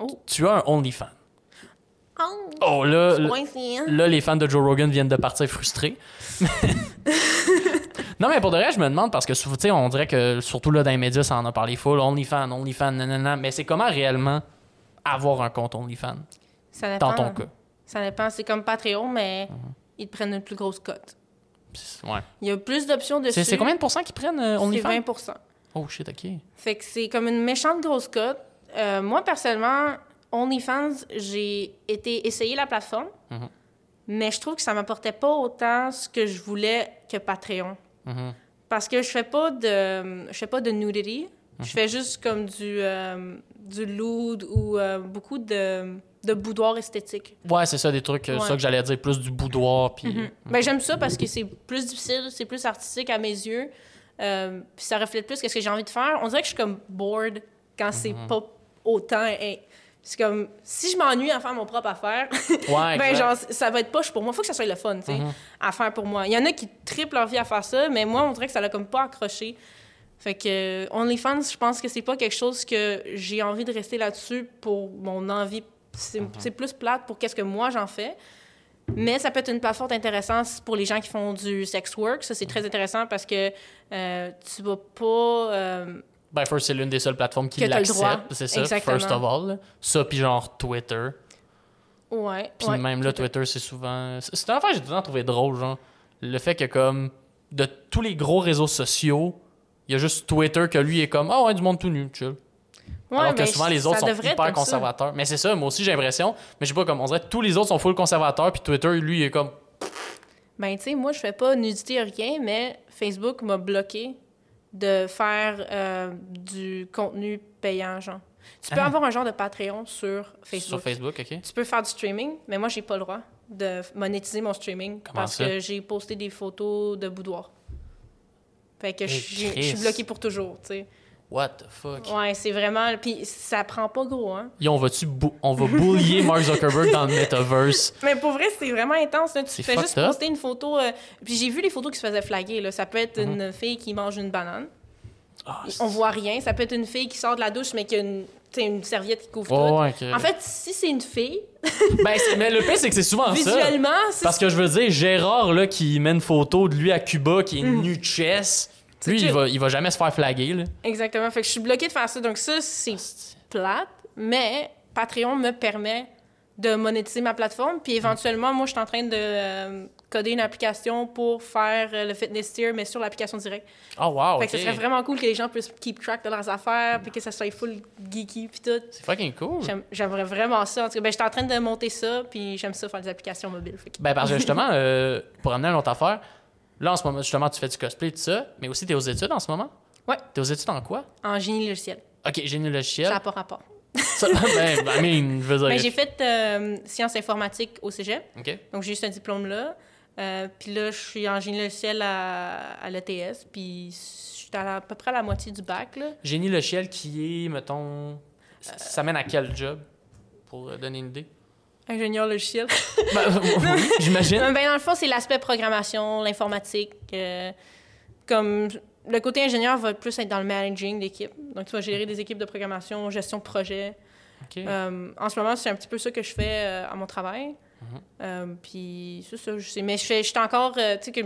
Oh.
Tu as un OnlyFans.
Oh,
Oh, là,
c'est
là, les fans de Joe Rogan viennent de partir frustrés. non, mais pour de vrai, je me demande parce que, tu sais, on dirait que surtout là dans les médias, ça en a parlé full. OnlyFans, OnlyFans, nanana. Mais c'est comment réellement avoir un compte OnlyFans
Ça dépend.
dans ton cas?
Ça dépend. C'est comme Patreon, mais
Mhm.
ils te prennent une plus grosse cote.
Ouais.
Il y a plus d'options dessus.
C'est c'est combien de pourcents qui prennent euh,
C'est
OnlyFans?
20
Oh shit, ok.
Fait que c'est comme une méchante grosse cote. Euh, moi, personnellement, OnlyFans, j'ai été essayer la plateforme,
Mhm.
mais je trouve que ça m'apportait pas autant ce que je voulais que Patreon.
Mhm.
Parce que je fais pas de, je fais pas de nudity.
Mhm.
Je fais juste comme du, euh, du lewd ou euh, beaucoup de, de boudoir esthétique.
Ouais, c'est ça, des trucs, euh,
Ouais.
ça que j'allais dire, plus du boudoir. Puis.
Mhm. Ben, j'aime ça parce que c'est plus difficile, c'est plus artistique à mes yeux. Puis ça reflète plus ce que j'ai envie de faire. On dirait que je suis comme bored quand c'est
Mhm.
pas autant. C'est comme si je m'ennuie à faire mon propre affaire,
Ouais,
ben genre ça va être poche pour moi. Faut que ça soit le fun, tu sais,
Mhm.
à faire pour moi. Il y en a qui triplent leur vie à faire ça, mais moi on dirait que ça l'a comme pas accroché. Fait que euh, OnlyFans, je pense que c'est pas quelque chose que j'ai envie de rester là-dessus pour mon envie. C'est
Mhm.
c'est plus plate pour qu'est-ce que moi j'en fais. Mais ça peut être une plateforme intéressante pour les gens qui font du sex work. Ça, c'est très intéressant parce que euh, tu vas pas. euh,
Ben, First, c'est l'une des seules plateformes qui l'accepte, c'est ça,
Exactement.
first of all. Ça, puis genre Twitter.
ouais.
Puis
ouais,
même là, Twitter, c'est souvent. C'est une affaire que j'ai temps trouvé drôle, genre. Le fait que, comme, de tous les gros réseaux sociaux, il y a juste Twitter que lui est comme, ah ouais, du monde tout nu, chill.
Ouais,
Alors que
ben,
souvent, les autres sont hyper
ça.
conservateurs. Mais c'est ça, moi aussi, j'ai l'impression. Mais je sais pas, comme, on dirait que tous les autres sont full conservateurs, puis Twitter, lui, il est comme,
Ben, tu sais, moi, je fais pas nudité rien, mais Facebook m'a bloqué de faire euh, du contenu payant, genre. Tu peux
Ah.
avoir un genre de Patreon sur Facebook.
sur Facebook, ok?
Tu peux faire du streaming, mais moi, j'ai pas le droit de monétiser mon streaming
Comment
parce
ça?
que j'ai posté des photos de boudoir. Fait que je
Eh,
suis- je suis bloquée pour toujours, tu sais.
What the fuck?
Ouais, c'est vraiment... Puis ça prend pas gros, hein.
Yo, on va-tu bou- on va boulier Mark Zuckerberg dans le metaverse?
Mais pour vrai, c'est vraiment intense. Là. Tu fais juste
up.
poster une photo. euh, Puis j'ai vu les photos qui se faisaient flaguer. Là. Ça peut être
Mhm.
une fille qui mange une banane.
Ah,
On voit rien. Ça peut être une fille qui sort de la douche, mais qui a une, une serviette qui couvre
Oh,
tout. En fait, si c'est une fille,
Ben, mais le pire, c'est que c'est souvent ça.
visuellement, c'est
Parce que je veux dire, Gérard, là, qui met une photo de lui à Cuba, qui est nu de chess, lui, il va, il va jamais se faire flaguer, là.
Exactement. Fait que je suis bloquée de faire ça. Donc ça, c'est plate, mais Patreon me permet de monétiser ma plateforme. Puis éventuellement, moi, je suis en train de euh, coder une application pour faire euh, le fitness tier, mais sur l'application directe.
Oh, wow,
Fait que ce serait vraiment cool que les gens puissent keep track de leurs affaires, puis que ça soit full geeky, puis tout.
C'est fucking cool.
J'aime- J'aimerais vraiment ça. En tout cas, ben, j'étais en train de monter ça, puis j'aime ça faire des applications mobiles. Que-
Ben, parce que justement, euh, pour amener une autre affaire, là, en ce moment, justement, tu fais du cosplay, tout ça, mais aussi, t'es aux études en ce moment?
Ouais.
T'es aux études en quoi?
En génie logiciel.
Ok, génie
Ça
logiciel.
n'a pas rapport.
Ça, ben, I mean, je veux dire.
Ben, j'ai fait euh, sciences informatiques au cégep,
Ok.
donc j'ai eu ce diplôme-là. Euh, puis là, je suis en génie logiciel à, à l'ETS, puis je suis à, la- à peu près à la moitié du bac. Là.
Génie logiciel qui est, mettons. Ça, ça mène à quel job? Pour euh, donner une idée?
Ingénieur logiciel.
Ben, oui, j'imagine.
ben, dans le fond, c'est l'aspect programmation, l'informatique. euh, comme le côté ingénieur va plus être dans le managing d'équipe. Donc, tu vas gérer des équipes de programmation, gestion de projet.
Ok.
Euh, en ce moment, c'est un petit peu ça que je fais euh, à mon travail. Euh, puis c'est ça, je sais. Mais je j'étais encore, euh, tu sais, que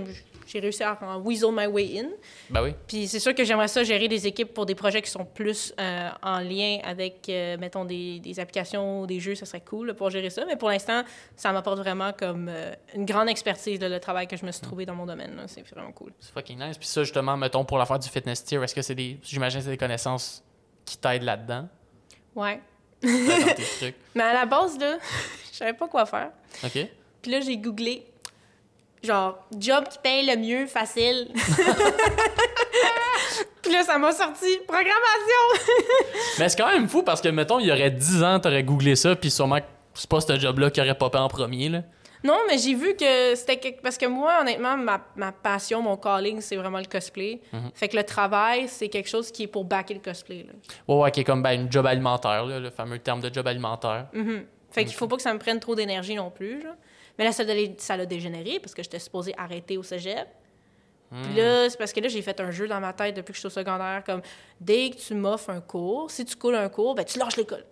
j'ai réussi à en weasel my way in.
Ben oui.
Puis c'est sûr que j'aimerais ça gérer des équipes pour des projets qui sont plus euh, en lien avec, euh, mettons, des, des applications ou des jeux. Ça serait cool là, pour gérer ça. Mais pour l'instant, ça m'apporte vraiment comme euh, une grande expertise, le travail que je me suis trouvé dans mon domaine. là. C'est vraiment cool.
C'est fucking nice. Puis ça, justement, mettons, pour l'affaire du fitness tier, est-ce que c'est des. J'imagine que c'est des connaissances qui t'aident là-dedans,
Ouais.
dans tes trucs.
Mais à la base, là, je savais pas quoi faire.
OK?
Puis là, j'ai googlé, genre, job qui paye le mieux, facile. Puis là, ça m'a sorti programmation.
Mais c'est quand même fou parce que, mettons, il y aurait 10 ans, t'aurais googlé ça, puis sûrement c'est pas ce job-là qui aurait popé en premier, là.
Non, mais j'ai vu que c'était quelque... parce que moi, honnêtement, ma, ma passion, mon calling, c'est vraiment le cosplay. Fait que le travail, c'est quelque chose qui est pour backer le cosplay. Là.
Ouais, ouais, qui est comme ben, une job alimentaire, là, le fameux terme de job alimentaire.
Mhm. Fait qu'il faut pas que ça me prenne trop d'énergie non plus. Mais là, ça, ça l'a dégénéré parce que j'étais supposée arrêter au cégep. Puis là, c'est parce que là, j'ai fait un jeu dans ma tête depuis que je suis au secondaire, comme dès que tu m'offres un cours, si tu coules un cours, ben tu lâches l'école.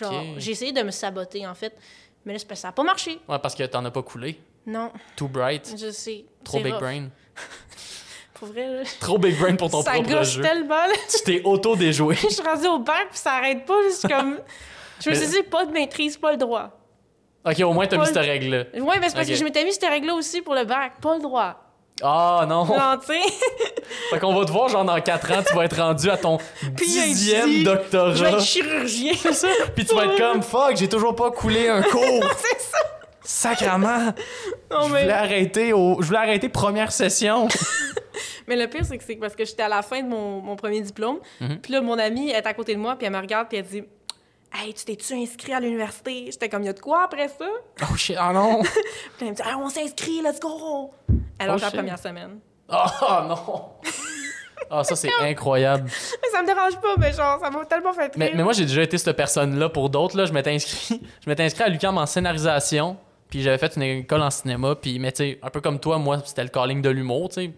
Genre, j'ai essayé de me saboter, en fait. Mais là, c'est parce que ça n'a pas marché.
Ouais, parce que t'en as pas coulé.
Non,
Too bright.
je sais.
Trop big
rough.
brain.
Pour vrai, là.
Trop big brain pour ton
ça
propre jeu.
tellement, là.
Tu t'es auto-déjoué.
je suis rendue au bac, puis ça arrête pas. Je suis comme... Je me suis dit, pas de maîtrise, pas le droit.
ok, au moins t'as mis cette règle-là.
Ouais, mais c'est parce que je m'étais mis cette règle-là aussi pour le bac, pas le droit.
Ah non!
Non, tu sais.
Fait qu'on va te voir, genre, dans 4 ans, tu vas être rendu à ton dixième doctorat.
Je vais être chirurgien.
C'est ça. Puis tu vas être comme, fuck, j'ai toujours pas coulé un cours.
c'est ça.
Sacrement!
Non,
je, voulais arrêter au... je voulais arrêter première session.
mais le pire, c'est que c'est parce que j'étais à la fin de mon, mon premier diplôme.
Mhm.
Puis là, mon amie est à côté de moi, puis elle me regarde, puis elle dit Hey, tu t'es-tu inscrit à l'université? J'étais comme, il y a de quoi après ça?
Oh shit, ah non!
Puis elle me dit Ah, on s'est inscrit, let's go Alors,
Oh,
la première semaine.
Oh non! Ah, ça, c'est incroyable.
Mais ça me dérange pas, mais genre, ça m'a tellement fait rire.
Mais, mais moi, j'ai déjà été cette personne-là pour d'autres. Là, je m'étais inscrit, je m'étais inscrit à l'UQAM en scénarisation. Puis j'avais fait une école en cinéma. Puis, mais tu sais, un peu comme toi, moi, c'était le calling de l'humour, tu sais.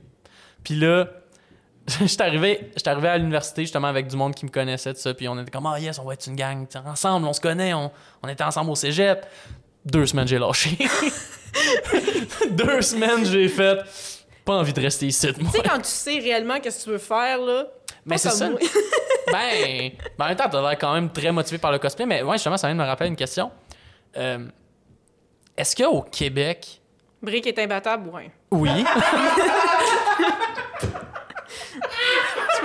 Puis là, j'étais arrivé, arrivé à l'université justement avec du monde qui me connaissait, tout ça. Puis on était comme, ah yes, on va être une gang, ensemble, on se connaît, on, on était ensemble au cégep. Deux semaines, j'ai lâché. Deux semaines, j'ai fait, pas envie de rester ici, moi.
Tu sais, quand tu sais réellement qu'est-ce que tu veux faire, là.
Mais c'est ça. ben, ben, en même temps, t'as l'air quand même très motivé par le cosplay, mais ouais, justement, ça vient de me rappeler une question. Euh, Est-ce qu'au Québec,
Brick est imbattable, ouais.
oui,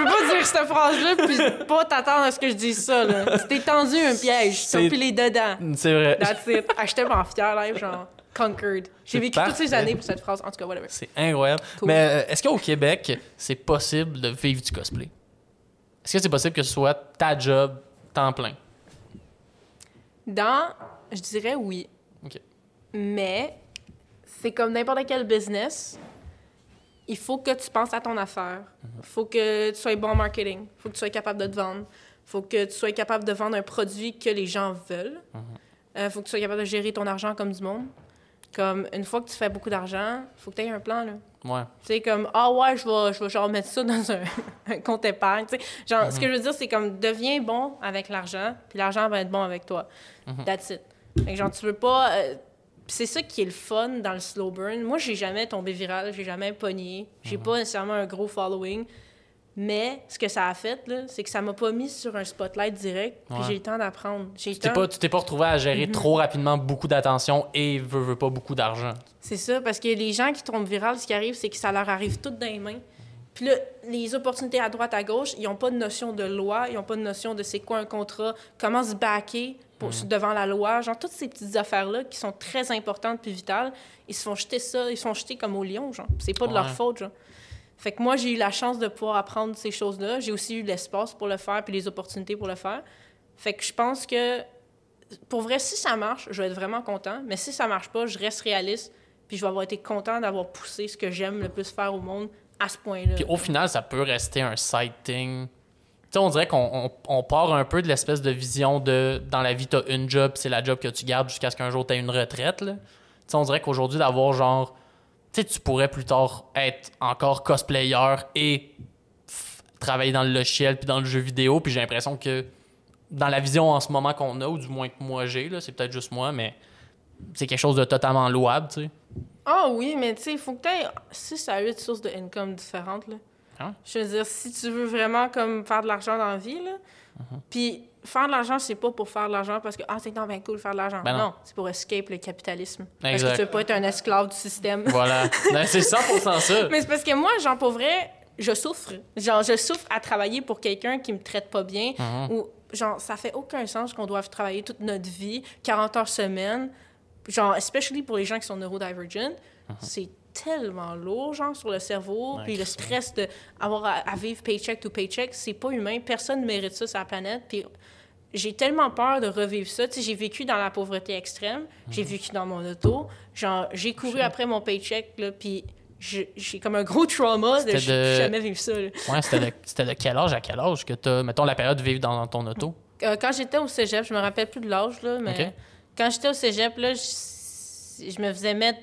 peux pas dire cette phrase-là puis pas t'attendre à ce que je dise ça, là. Tu t'es tendu un piège, tu pilé dedans.
c'est vrai,
That's it. Ah, j'étais vraiment fière, là, genre, conquered. J'ai vécu toutes ces années pour cette phrase. En tout cas, whatever.
c'est incroyable.
Cool.
Mais euh, est-ce qu'au Québec, c'est possible de vivre du cosplay? Est-ce que c'est possible que ce soit ta job temps plein?
Dans, je dirais oui.
Ok.
Mais c'est comme n'importe quel business. Il faut que tu penses à ton affaire. Il faut que tu sois bon en marketing. Il faut que tu sois capable de te vendre. Il faut que tu sois capable de vendre un produit que les gens veulent. Il faut que tu sois capable de gérer ton argent comme du monde. Comme une fois que tu fais beaucoup d'argent, il faut que tu aies un plan. Là.
Ouais.
Tu sais, comme, ah ouais, je vais, je vais genre mettre ça dans un, un compte épargne. Tu sais, genre, ce que je veux dire, c'est comme, deviens bon avec l'argent, puis l'argent va être bon avec toi. That's it. Fait que genre, tu veux pas. euh, c'est ça qui est le fun dans le slow burn. Moi, j'ai jamais tombé viral, j'ai jamais pogné, j'ai pas nécessairement un gros following. Mais ce que ça a fait, c'est que ça m'a pas mis sur un spotlight direct, puis
Ouais.
j'ai eu le temps d'apprendre.
Tu t'es pas, tu t'es pas retrouvé à gérer trop rapidement beaucoup d'attention et veux, veux pas beaucoup d'argent.
C'est ça, parce que les gens qui tombent viral, ce qui arrive, c'est que ça leur arrive tout dans les mains. Puis là, les opportunités à droite, à gauche, ils n'ont pas de notion de loi, ils n'ont pas de notion de c'est quoi un contrat, comment se backer pour, devant la loi. Genre, toutes ces petites affaires-là qui sont très importantes puis vitales, ils se font jeter ça, ils se font jeter comme au lion, genre. C'est pas de leur faute, genre. Fait que moi, j'ai eu la chance de pouvoir apprendre ces choses-là. J'ai aussi eu l'espace pour le faire puis les opportunités pour le faire. Fait que je pense que, pour vrai, si ça marche, je vais être vraiment content. Mais si ça marche pas, je reste réaliste puis je vais avoir été content d'avoir poussé ce que j'aime le plus faire au monde ce point-là.
Puis au final, ça peut rester un side thing. Tu sais, on dirait qu'on on, part un peu de l'espèce de vision de dans la vie, t'as une job, c'est la job que tu gardes jusqu'à ce qu'un jour t'aies une retraite. Là. Tu sais, on dirait qu'aujourd'hui, d'avoir genre. Tu sais, tu pourrais plus tard être encore cosplayer et travailler dans le logiciel puis dans le jeu vidéo. Puis j'ai l'impression que dans la vision en ce moment qu'on a, ou du moins que moi j'ai, c'est peut-être juste moi, mais c'est quelque chose de totalement louable,
Ah oui, mais tu sais, il faut que tu aies 6 à 8 sources de income différentes. Là.
Ah.
Je veux dire, si tu veux vraiment comme faire de l'argent dans la vie, là,
Uh-huh.
puis faire de l'argent, c'est pas pour faire de l'argent parce que ah, c'est donc bien cool faire de l'argent.
Ben non.
non, c'est pour escape le capitalisme. Parce
Exact.
que tu veux pas être un esclave du système.
Voilà. Ben, c'est 100% ça.
Mais c'est parce que moi, genre, pour vrai, je souffre. Genre, je souffre à travailler pour quelqu'un qui me traite pas bien.
Mhm.
Ou, genre, ça fait aucun sens qu'on doive travailler toute notre vie, 40 heures semaine. Genre, especially pour les gens qui sont neurodivergent. C'est tellement lourd, genre, sur le cerveau.
Ouais,
puis le stress d'avoir à, à vivre paycheck to paycheck, c'est pas humain. Personne ne mérite ça sur la planète. Puis j'ai tellement peur de revivre ça. Tu sais, j'ai vécu dans la pauvreté extrême, j'ai
Mhm.
vécu dans mon auto. Genre, j'ai couru après mon paycheck, là, puis j'ai comme un gros trauma de
C'était
je
de-
jamais vivre ça. là.
Ouais, c'était de, c'était de quel âge à quel âge que t'as, mettons, la période de vivre dans, ton auto?
Euh, quand j'étais au cégep, je me rappelle plus de l'âge, là, mais. Quand j'étais au cégep, là, je, je me faisais mettre.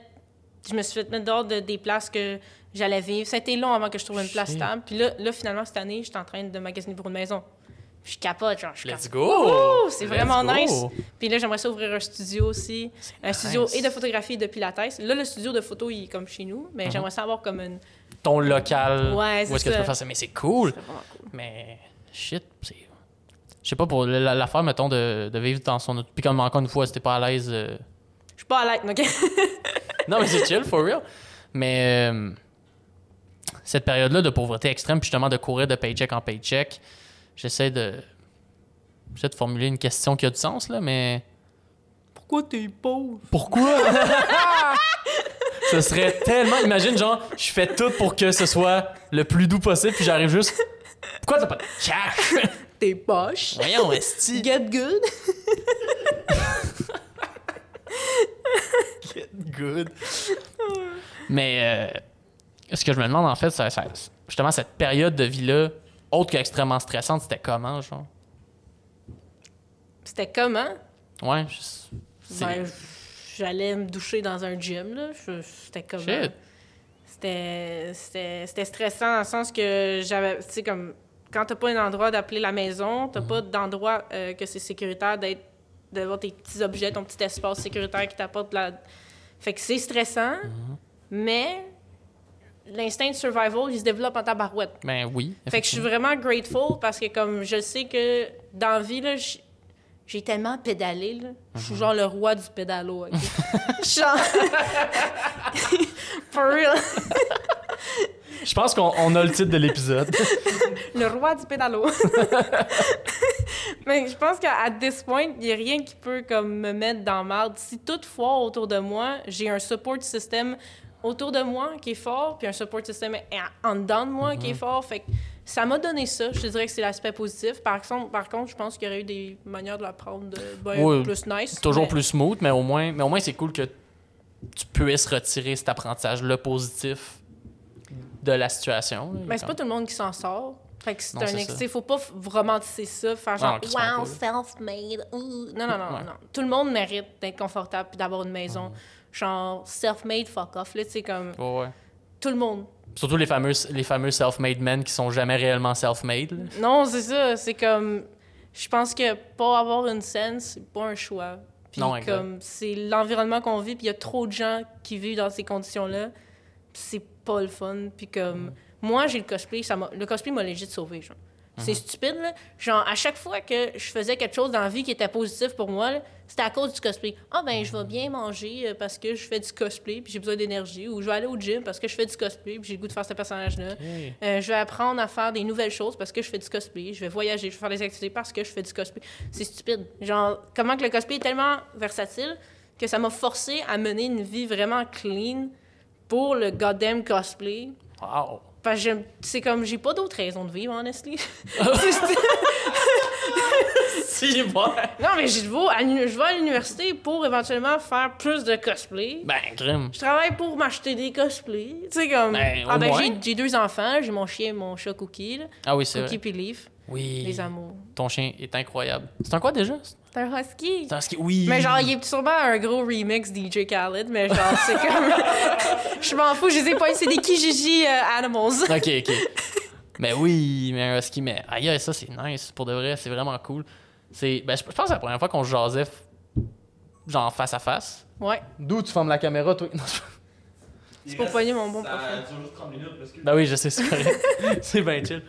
Je me suis fait mettre dehors de, des places que j'allais vivre. Ça a été long avant que je trouve une place stable. Puis là, là, finalement, cette année, j'étais en train de magasiner pour une maison. Puis je capote, genre, je
Let's
capote.
go!
C'est vraiment
go!
nice. Puis là, j'aimerais ça ouvrir un studio aussi. Un studio et de photographie et de pilates. Là, le studio de photo, il est comme chez nous, mais
Mhm.
j'aimerais ça avoir comme une...
Ton local.
Ouais, c'est
Où est-ce que tu peux faire ça? Mais c'est cool.
Cool.
Mais shit, c'est. Je sais pas, pour la- l'affaire, mettons, de, de vivre dans son. auto- Puis comme encore une fois, si t'es pas à l'aise. euh,
Je suis pas à l'aide, OK?
Non, mais c'est chill, for real. Mais euh, cette période-là de pauvreté extrême, puis justement de courir de paycheck en paycheck, j'essaie de. J'essaie de formuler une question qui a du sens, là, mais.
Pourquoi t'es pauvre?
Pourquoi? ce serait tellement. Imagine, genre, je fais tout pour que ce soit le plus doux possible, puis j'arrive juste. Pourquoi t'as pas de cash?
T'es poche.
Voyons, esti.
Get good.
Good. Mais euh, ce que je me demande, en fait, c'est justement cette période de vie-là, autre qu'extrêmement stressante, c'était comment, genre?
C'était comment?
Ouais, je-.
Ben, j'allais me doucher dans un gym, là. C'était comment?
Shit.
C'était, c'était, c'était stressant dans le sens que j'avais, tu sais, comme, quand t'as pas un endroit d'appeler la maison, t'as pas d'endroit euh, que c'est sécuritaire d'être, d'avoir tes petits objets, ton petit espace sécuritaire qui t'apporte la... Fait que c'est stressant, mais l'instinct de survival, il se développe en tabarouette.
Ben oui.
Fait que je suis vraiment grateful parce que comme je sais que dans la vie, là, j'ai tellement pédalé, là. Je
Mhm.
suis genre le roi du pédalo, OK? genre... For real.
Je pense qu'on on a le titre de l'épisode.
Le roi du pédalo. Mais je pense qu'à this point, il n'y a rien qui peut comme me mettre dans marde. Si toutefois autour de moi, j'ai un support system autour de moi qui est fort, puis un support system en dedans de moi qui est fort, fait que ça m'a donné ça. Je te dirais que c'est l'aspect positif. Par contre, par contre, je pense qu'il y aurait eu des manières de la prendre de ben
Oui,
plus nice.
Toujours
mais-
plus smooth, mais au moins, mais au moins c'est cool que tu puisses retirer cet apprentissage-là positif de la situation. là.
Mais c'est pas tout le monde qui s'en sort. Fait que c'est un
c'est
ex-
ça.
t'sais, faut pas romantiser ça, faire genre
crissement
wow, self-made. Non, non, non,
Ouais.
non. Tout le monde mérite d'être confortable puis d'avoir une maison. Genre self-made, fuck off. Là, tu sais, comme
ouais.
tout le monde.
Surtout les fameux, les fameux self-made men qui sont jamais réellement self-made.
Non, c'est ça. C'est comme. Je pense que pas avoir une scène, c'est pas un choix. Puis
Non,
comme c'est l'environnement qu'on vit, puis il y a trop de gens qui vivent dans ces conditions-là. C'est pas le fun. Puis comme.
Mm.
Moi, j'ai le cosplay. Ça le cosplay m'a légit sauvé, genre. C'est
Mm-hmm.
stupide, là. Genre, à chaque fois que je faisais quelque chose dans la vie qui était positif pour moi, c'était à cause du cosplay. Ah, ben, je vais bien manger euh, parce que je fais du cosplay puis j'ai besoin d'énergie. Ou je vais aller au gym parce que je fais du cosplay puis j'ai le goût de faire ce personnage-là. Euh, je vais apprendre à faire des nouvelles choses parce que je fais du cosplay. Je vais voyager, je vais faire des activités parce que je fais du cosplay. C'est stupide. Genre, comment que le cosplay est tellement versatile que ça m'a forcé à mener une vie vraiment clean pour le goddamn cosplay.
Wow.
Parce que j'aime- c'est comme, j'ai pas d'autre raison de vivre, honestly.
Si, ouais.
non, mais je vais à l'uni- je vais à l'université pour éventuellement faire plus de cosplay.
Ben, crime.
Je travaille pour m'acheter des cosplays. Tu sais, comme.
Ben,
ah, ben, j'ai- j'ai deux enfants. J'ai mon chien, mon chat Cookie, là.
Ah oui, c'est
Cookie puis Leaf.
Oui.
Les amours.
Ton chien est incroyable. C'est un quoi déjà?
C'est un husky.
C'est un ski. Oui.
Mais genre, il est sûrement un gros remix DJ Khaled, mais genre, c'est comme. je m'en fous, je les ai pas. C'est des Kijiji euh, Animals.
Ok, ok. mais oui, mais un husky, mais aïe, ça c'est nice. Pour de vrai, c'est vraiment cool. C'est, ben, je pense que c'est la première fois qu'on se jasait, f- genre face à face.
Ouais.
D'où tu formes la caméra, toi? Non, je-
C'est pour pogner mon bon
Ça
profil.
dure juste 30 minutes parce que.
ben oui, je sais, c'est correct. c'est bien chill.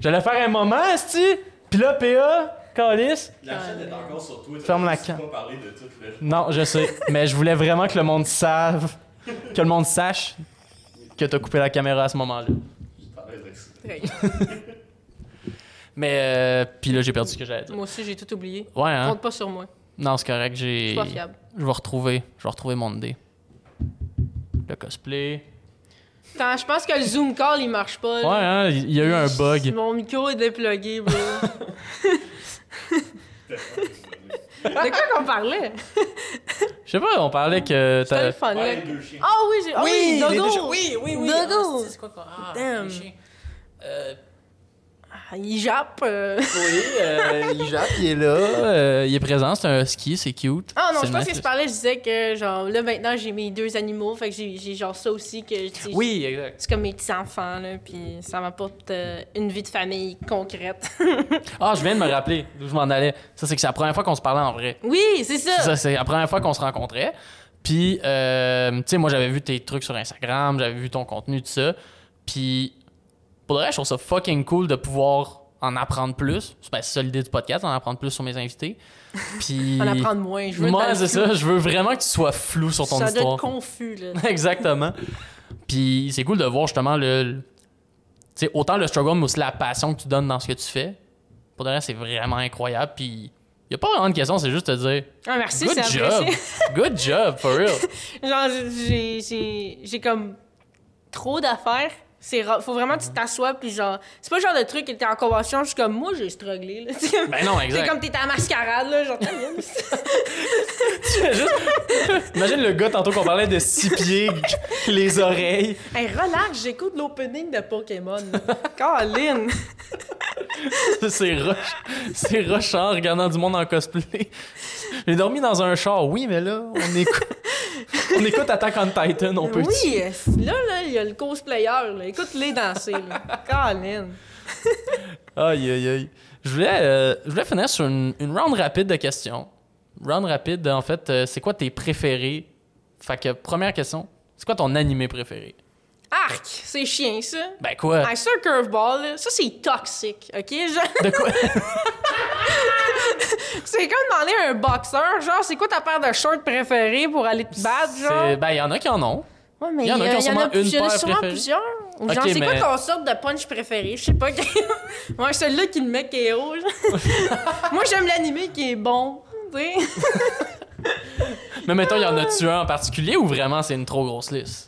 J'allais faire un moment, esti. Puis là, PA,
La chaîne est encore sur Twitter.
Ferme la cam.
peux pas parler de tout le.
Non, je sais. mais je voulais vraiment que le monde save, que le monde sache que t'as coupé la caméra à ce moment-là.
Je.
Mais, euh, puis là, j'ai perdu ce que j'allais dire.
Moi aussi, j'ai tout oublié.
Ouais, hein?
Compte pas sur moi.
Non, c'est correct,
Je
j'ai.
suis pas fiable.
Je vais retrouver. Je vais retrouver mon idée. Le cosplay.
Attends, je pense que le Zoom call, il marche pas.
Ouais,
là.
hein, il y a eu un bug.
Mon micro est déplugué, bro. De quoi qu'on parlait?
Je sais pas, on parlait que
C'était
t'as.
le fun, là. Ah oui, j'ai... Ah oui,
les
Dodo!
deux chiens. oui, oui, oui.
Dodo!
Ah, c'est quoi quoi? Ah,
Damn.
Euh,
il jappe. euh.
Oui, euh, il jappe, il est là, euh, il est présent, c'est un ski, c'est cute.
Ah non, je pense que je parlais, je disais que genre là maintenant j'ai mes deux animaux, fait que j'ai j'ai genre ça aussi que
Oui, exact.
c'est comme mes petits enfants là, puis ça m'apporte euh, une vie de famille concrète.
Ah, je viens de me rappeler d'où je m'en allais. Ça, c'est que c'est la première fois qu'on se parlait en vrai.
oui, c'est ça.
C'est ça, c'est la première fois qu'on se rencontrait. Puis, euh, tu sais, moi, j'avais vu tes trucs sur Instagram, j'avais vu ton contenu, tout ça. Puis, pour le reste, je trouve ça fucking cool de pouvoir en apprendre plus. C'est ben, c'est ça l'idée du podcast, en apprendre plus sur mes invités. Puis.
En apprendre moins. Je veux
Moi,
le
c'est ça. Je veux vraiment que tu sois flou sur ton
ça
histoire.
être confus là.
Exactement. Puis c'est cool de voir justement le. le- Tu sais, autant le struggle, mais aussi la passion que tu donnes dans ce que tu fais. Pour vrai, c'est vraiment incroyable. Puis y a pas vraiment de question, c'est juste te dire
Ah merci,
Good job! Good job, for real!
Genre j'ai comme trop d'affaires. C'est faut vraiment que tu t'assoies puis genre c'est pas le genre de truc qui était en convention, je suis comme moi j'ai strugglé là. C'est comme-
Ben non,
C'est
exact.
comme t'étais à la mascarade là, genre
juste- Imagine le gars tantôt qu'on parlait de six pieds, les oreilles.
Hey, relax, j'écoute l'opening de Pokémon. Colin!
C'est rush. C'est rushant en regardant du monde en cosplay. J'ai dormi dans un char, oui, mais là, on écoute. On écoute Attack on Titan, on peut
Oui, là, là, il y a le cosplayer, là. Écoute-les danser, là. Colin!
Aïe, aïe, aïe. Je voulais, euh, je voulais finir sur une, une round rapide de questions. Round rapide, en fait, euh, c'est quoi tes préférés? Fait que, première question, c'est quoi ton animé préféré?
Arc! C'est chien, ça.
Ben quoi?
Ah, ça, curveball, là, ça, c'est toxique, OK? Genre,
De quoi?
c'est comme demander à un boxeur, genre, c'est quoi ta paire de shorts préférée pour aller te battre, genre?
Ben, il y en a qui en ont.
Ouais, mais
il y en a qui ont sûrement une
il y en a
paire
sûrement
préférée.
plusieurs. Ou genre,
Ok,
c'est
mais-
quoi ton sorte de punch préféré? Je sais pas. ouais, celui-là qui le met KO. Moi, j'aime l'animé qui est bon, tu sais.
Mais mettons, il y en a-tu un en particulier ou vraiment c'est une trop grosse liste?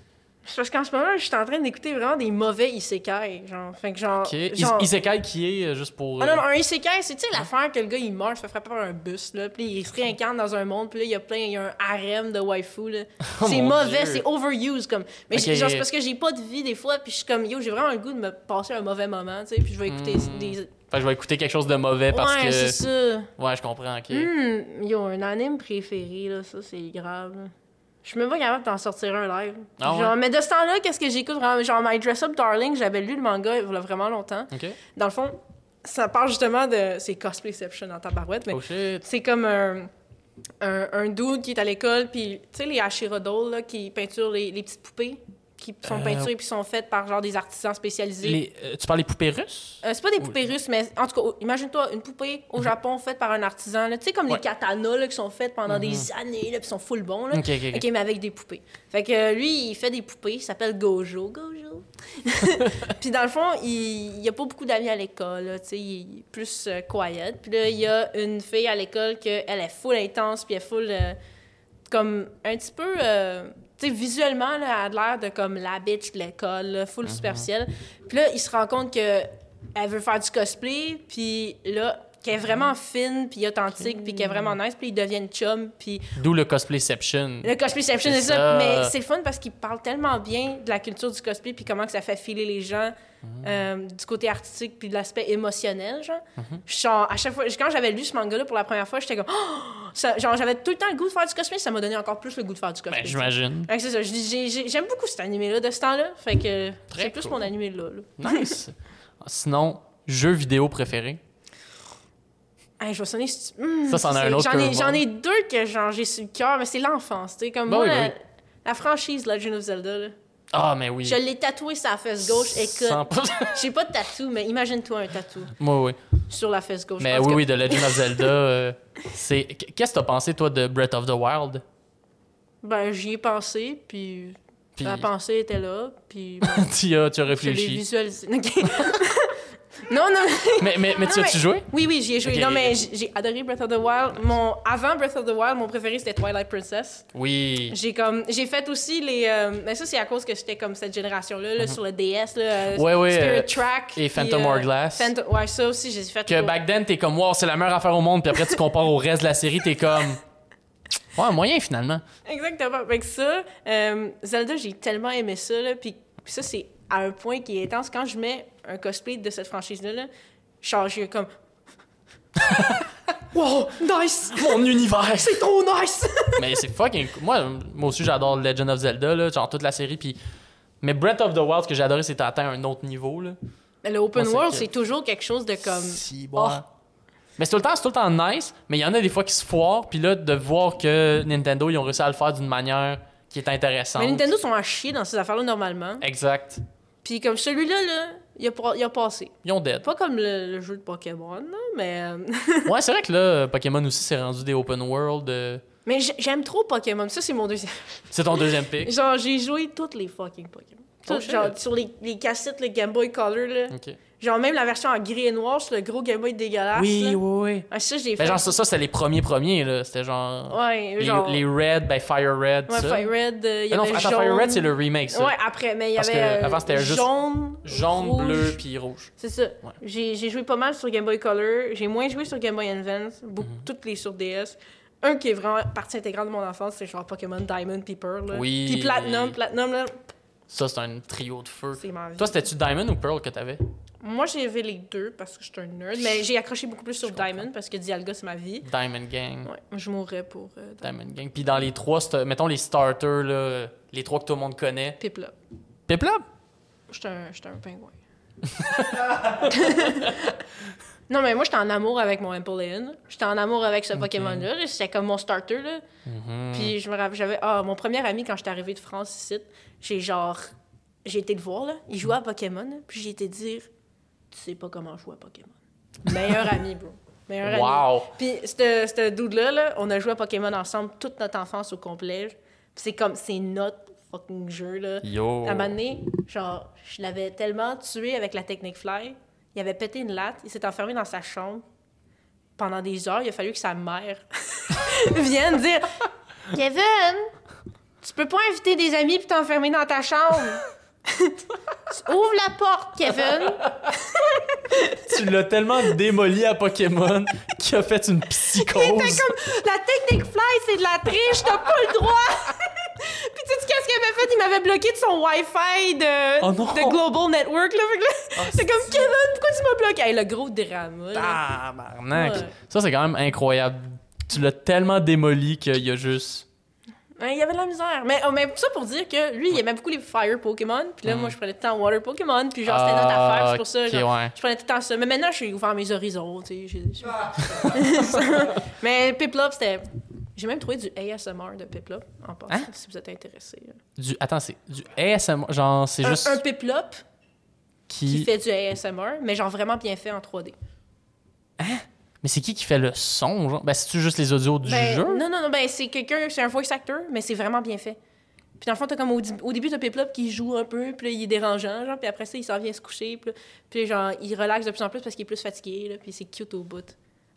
C'est Parce qu'en ce moment, je suis en train d'écouter vraiment des mauvais isekai, genre. Fait que genre.
Ok. Is-
genre-
Isekai qui est, euh, juste pour...
Ah
euh,
non, non, un isekai, c'est l'affaire que le gars il meurt, se fait frapper par un bus, là, puis il se réincarne dans un monde, puis là il y a plein, il y a un harem de waifu, là.
Oh
c'est mauvais, c'est overused, comme. Mais genre, c'est parce que j'ai pas de vie des fois, puis je suis comme, yo, j'ai vraiment le goût de me passer un mauvais moment, tu sais, puis je vais écouter
Hmm.
des.
Fait que je vais écouter quelque chose de mauvais parce
ouais,
que...
c'est ça.
Ouais, je comprends, ok.
Hmm, yo, un anime préféré, là, ça, c'est grave. Je suis même pas capable d'en sortir un live.
Ah ouais?
genre, mais de ce temps-là, qu'est-ce que j'écoute? Vraiment? Genre, My Dress Up Darling, j'avais lu le manga il y a vraiment longtemps. Dans le fond, ça parle justement de. C'est Cosplayception en tabarouette, mais
Oh
c'est comme un, un, un dude qui est à l'école, puis tu sais, les Hashirodol, là, qui peinturent les, les petites poupées, qui sont
Euh,
peinturées puis sont faites par genre des artisans spécialisés.
Les, euh, tu parles des poupées russes?
Euh, c'est pas des poupées russes, mais en tout cas, imagine-toi une poupée au Japon faite par un artisan. Tu sais, comme
Mhm. Ouais.
les katanas là, qui sont faites pendant des années, là, puis sont full bons. Là.
Ok, ok, ok.
mais avec des poupées. Fait que lui, il fait des poupées, il s'appelle Gojo. Gojo. puis dans le fond, il il y a pas beaucoup d'amis à l'école. Tu sais, il est plus euh, quiet. Puis là, il y a une fille à l'école qu'elle est full intense, puis elle est full. euh, comme un petit peu. euh, tu sais, visuellement, là, elle a l'air de comme la bitch de l'école, full superficielle. Puis là, il se rend compte que elle veut faire du cosplay, puis là, qu'elle est vraiment fine, puis authentique, puis qu'elle est vraiment nice, puis ils deviennent chum, puis
D'où le cosplayception.
le cosplayception, c'est ça.
ça.
Mais c'est le fun parce qu'il parle tellement bien de la culture du cosplay, puis comment que ça fait filer les gens euh, du côté artistique, puis de l'aspect émotionnel, genre. Genre, à chaque fois, quand j'avais lu ce manga-là pour la première fois, j'étais comme... Oh! Ça- genre, j'avais tout le temps le goût de faire du cosplay, ça m'a donné encore plus le goût de faire du cosplay.
Ben, j'imagine.
Fait que c'est ça. J'aime beaucoup cet animé-là de ce temps-là. Fait que c'est plus mon animé là. là.
Nice. Sinon, jeu vidéo préféré?
Hey, je vais sonner. stu- Hmm,
Ça, c'en a un autre
J'en ai, deux que j'ai sur le cœur, mais c'est l'enfance. Comme
Ben
moi,
oui,
la,
oui.
la franchise Legend of Zelda, là,
Ah, mais oui.
je l'ai tatoué sur la fesse gauche. Écoute,
100%.
j'ai pas de tatou, mais imagine-toi un tatou
Moi, oui.
sur la fesse gauche.
Mais oui, oui, de Legend of Zelda, euh, c'est... Qu'est-ce que t'as pensé, toi, de Breath of the Wild?
Ben, j'y ai pensé, puis,
Puis,
la pensée était là, puis bon,
tu, as, tu as
je l'ai
réfléchi.
visualisé. non, non,
Mais, mais, mais tu as-tu
mais-
joué?
Oui, oui, j'y ai joué. Non, mais j'ai adoré Breath of the Wild. Mon, avant Breath of the Wild, mon préféré, c'était Twilight Princess.
Oui.
J'ai comme j'ai fait aussi les euh, mais ça c'est à cause que j'étais comme cette génération là, là sur le DS là euh,
Mhm. Ouais, ouais,
Spirit
euh,
Track
et Phantom Hourglass.
Phantom- ouais ça aussi j'ai fait
Que back then, t'es comme, wow, c'est la meilleure affaire au monde, puis après, tu compares au reste de la série, t'es comme. Ouais, moyen finalement.
exactement avec ça euh, Zelda j'ai tellement aimé ça là puis puis ça c'est à un point qui est intense. Quand je mets un cosplay de cette franchise-là, là, genre, j'ai comme. wow, nice!
Mon univers!
C'est trop nice!
mais c'est fucking cool. Moi, moi aussi, j'adore Legend of Zelda, là, genre toute la série. Puis... Mais Breath of the Wild, ce que j'ai adoré, c'est atteint un autre niveau. Là.
Mais le open
Moi, c'est
world,
que-
c'est toujours quelque chose de comme.
Si,
Oh.
bon. Mais c'est tout le temps, c'est tout le temps nice, mais il y en a des fois qui se foirent, puis là, de voir que Nintendo, ils ont réussi à le faire d'une manière qui est intéressante.
Mais Nintendo sont à chier dans ces affaires-là normalement.
Exact.
Puis comme celui-là, là, il a, pas- il a passé.
Ils ont dead.
Pas comme le, le jeu de Pokémon, là, mais. euh,
ouais, c'est vrai que là, Pokémon aussi s'est rendu des open world. euh,
mais j'ai- j'aime trop Pokémon. Ça, c'est mon deuxième.
C'est ton deuxième pick.
Genre, j'ai joué toutes les fucking Pokémon.
Oh,
genre, sur les, les cassettes, le Game Boy Color, là. Genre, même la version en gris et noir sur le gros Game Boy dégueulasse.
Oui,
là.
oui, oui.
Ah, ça, j'ai fait.
Ben, genre, ça, ça c'était les premiers premiers, là. C'était genre.
Ouais,
les,
genre.
les Red, ben Fire Red,
Ouais,
ça.
Fire Red, euh, y
Ah non,
avait
attends,
jaune.
Fire Red, c'est le remake, ça.
Ouais, après, mais il y
Parce
avait
que
euh,
avant, c'était juste
jaune,
Jaune,
rouge.
bleu, puis rouge.
C'est ça. J'ai j'ai joué pas mal sur Game Boy Color. J'ai moins joué sur Game Boy Advance. Beaucoup,
Mhm.
Toutes les sur DS. Un qui est vraiment partie intégrale de mon enfance, c'est genre Pokémon Diamond puis Pearl. là.
Oui.
Puis Platinum. Platinum, là,
Ça, c'est un trio de feu.
c'est ma vie.
Toi, c'était-tu Diamond ou Pearl que t'avais?
Moi, j'ai vu les deux parce que je suis un nerd. Mais j'ai accroché beaucoup plus sur Diamond parce que Dialga, c'est ma vie.
Diamond Gang.
Ouais, je mourrais pour euh, Diamond.
Diamond Gang. Puis dans les trois, mettons les starters, là, les trois que tout le monde connaît.
Piplup.
Piplup?
J'étais un, un pingouin. non, mais moi, j'étais en amour avec mon Empoleon. J'étais en amour avec ce Pokémon-là. C'était comme mon starter, là.
Mhm.
Puis je me rappelle, j'avais... Ah, mon premier ami, quand j'étais arrivée de France ici, j'ai genre... J'ai été le voir, là. Il jouait à Pokémon, là, Puis j'ai été dire... Tu sais pas comment jouer à Pokémon. Meilleur ami, bro. Meilleur ami.
Wow!
Puis ce dude-là, là, on a joué à Pokémon ensemble toute notre enfance au complet. Puis c'est comme... C'est notre fucking jeu, là.
Yo!
À un moment donné, genre, je l'avais tellement tué avec la technique fly. Il avait pété une latte, il s'est enfermé dans sa chambre pendant des heures. Il a fallu que sa mère vienne dire Kevin, tu peux pas inviter des amis puis t'enfermer dans ta chambre. Ouvre la porte, Kevin.
Tu l'as tellement démoli à Pokémon qu'il a fait une psychose.
La technique fly, c'est de la triche, t'as pas le droit. Puis tu sais qu'est-ce qu'il avait fait? Il m'avait bloqué de son Wi-Fi de,
Oh! Ah,
de Global Network. Là. Là, c'est comme Kevin, pourquoi tu m'as bloqué? Hey, le gros drama. là.
Tabarnak!
Ouais.
Ça, c'est quand même incroyable. Tu l'as tellement démoli qu'il y a juste.
Ouais, il y avait de la misère. Mais, oh, mais ça pour dire que lui, il aimait beaucoup les Fire Pokémon. Puis là, moi, je prenais tout le temps Water Pokémon. Puis genre, c'était notre.
Ah,
affaire. C'est pour ça.
ok,
genre,
ouais.
Je prenais tout le temps ça. Mais maintenant, je suis ouvert mes horizons. Tu sais. j'ai- j'ai- mais Piplup, c'était. J'ai même trouvé du ASMR de Piplup en passant,
Hein?
si vous êtes intéressé.
Du... Attends, c'est du ASMR. Genre, c'est juste.
un Piplup qui
qui.
fait du ASMR, mais genre vraiment bien fait en 3D.
Mais c'est qui qui fait le son? Genre? Ben, c'est-tu juste les audios du
Ben,
jeu?
Non, non, non, ben c'est quelqu'un, c'est un voice actor, mais c'est vraiment bien fait. Puis dans le fond, t'as comme au, au début, t'as Piplup qui joue un peu, puis là, il est dérangeant, genre, puis après ça, il s'en vient se coucher, puis, là- puis genre, il relaxe de plus en plus parce qu'il est plus fatigué, là, puis c'est cute au bout.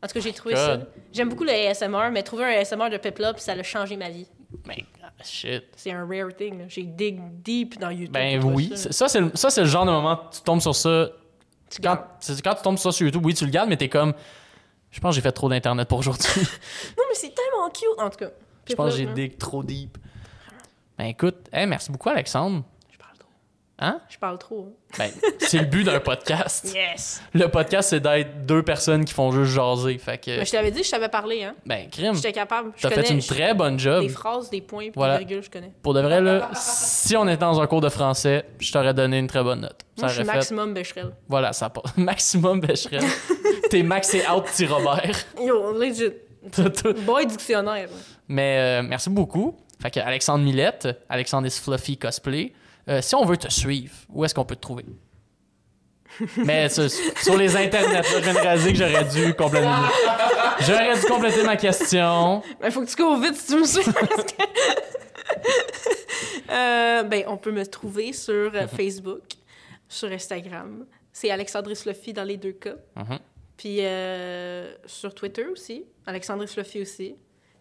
En tout cas, j'ai trouvé ça. J'aime beaucoup le ASMR, mais trouver un ASMR de Piplup, ça a changé ma vie.
Ben, shit.
C'est un rare thing. J'ai dig deep dans YouTube.
Ben oui. Ça, c'est le, ça, c'est le genre de moment tu tombes sur ça.
Tu
Quand, quand tu tombes sur ça sur YouTube, oui, tu le gardes, mais t'es comme. Je pense que j'ai fait trop d'internet pour aujourd'hui.
Non, mais c'est tellement cute, en tout cas.
Je pense que j'ai dig trop deep. Ben écoute, hey, merci beaucoup, Alexandre.
Hein? Je parle trop.
Ben, c'est le but d'un podcast.
Yes!
Le podcast, c'est d'être deux personnes qui font juste jaser. Fait que,
Mais je t'avais dit, je savais parler, hein.
ben, crime,
J'étais capable.
T'as fait une très bonne job.
Des phrases, des points,
Voilà.
des virgules, je connais.
Pour de vrai, là, si on était dans un cours de français, je t'aurais donné une très bonne note.
Moi, je suis
fait-
maximum Becherel.
Voilà, ça passe. Maximum Becherel. T'es Max et out petit Robert.
Yo, legit. Boy dictionnaire.
Mais euh, merci beaucoup. Fait que Alexandre Millette, Alexandre is Fluffy Cosplay. Euh, si on veut te suivre, où est-ce qu'on peut te trouver? Mais sur, sur les internets, là, je viens de réaliser que j'aurais dû compléter. J'aurais dû compléter ma question.
Mais faut que tu cours vite si tu me suis. parce que- Euh, ben, on peut me trouver sur euh, Facebook, sur Instagram. C'est Alexandre dans les deux cas.
Mhm.
Puis euh, sur Twitter aussi, Alexandre aussi.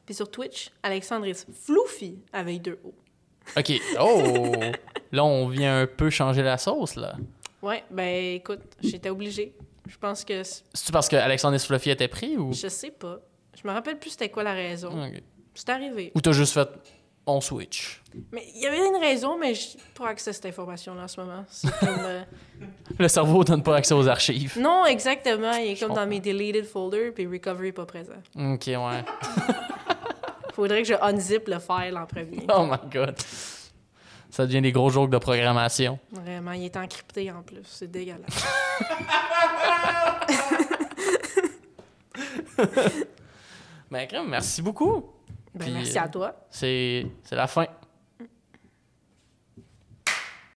Puis sur Twitch, Alexandre Floufy avec deux O.
OK. Oh! Là, on vient un peu changer la sauce, là.
Ouais, ben écoute, j'étais obligée. Je pense que c-
C'est-tu parce que Alexandre is Fluffy était pris ou...
je sais pas. Je me rappelle plus c'était quoi la raison. C'est arrivé.
Ou t'as juste fait... on switch?
Mais il y avait une raison, mais je pas accès à cette information-là en ce moment. C'est comme. euh,
Le cerveau donne pas accès aux archives.
Non, exactement. Il est comme dans mes deleted folders, puis recovery pas présent.
Ok, ouais.
Faudrait que je unzip le file en premier.
Oh my god. Ça devient des gros jokes de programmation.
Vraiment, il est encrypté en plus. C'est dégueulasse.
Ben, crème, merci beaucoup.
Ben,
Puis,
merci à toi.
C'est la fin.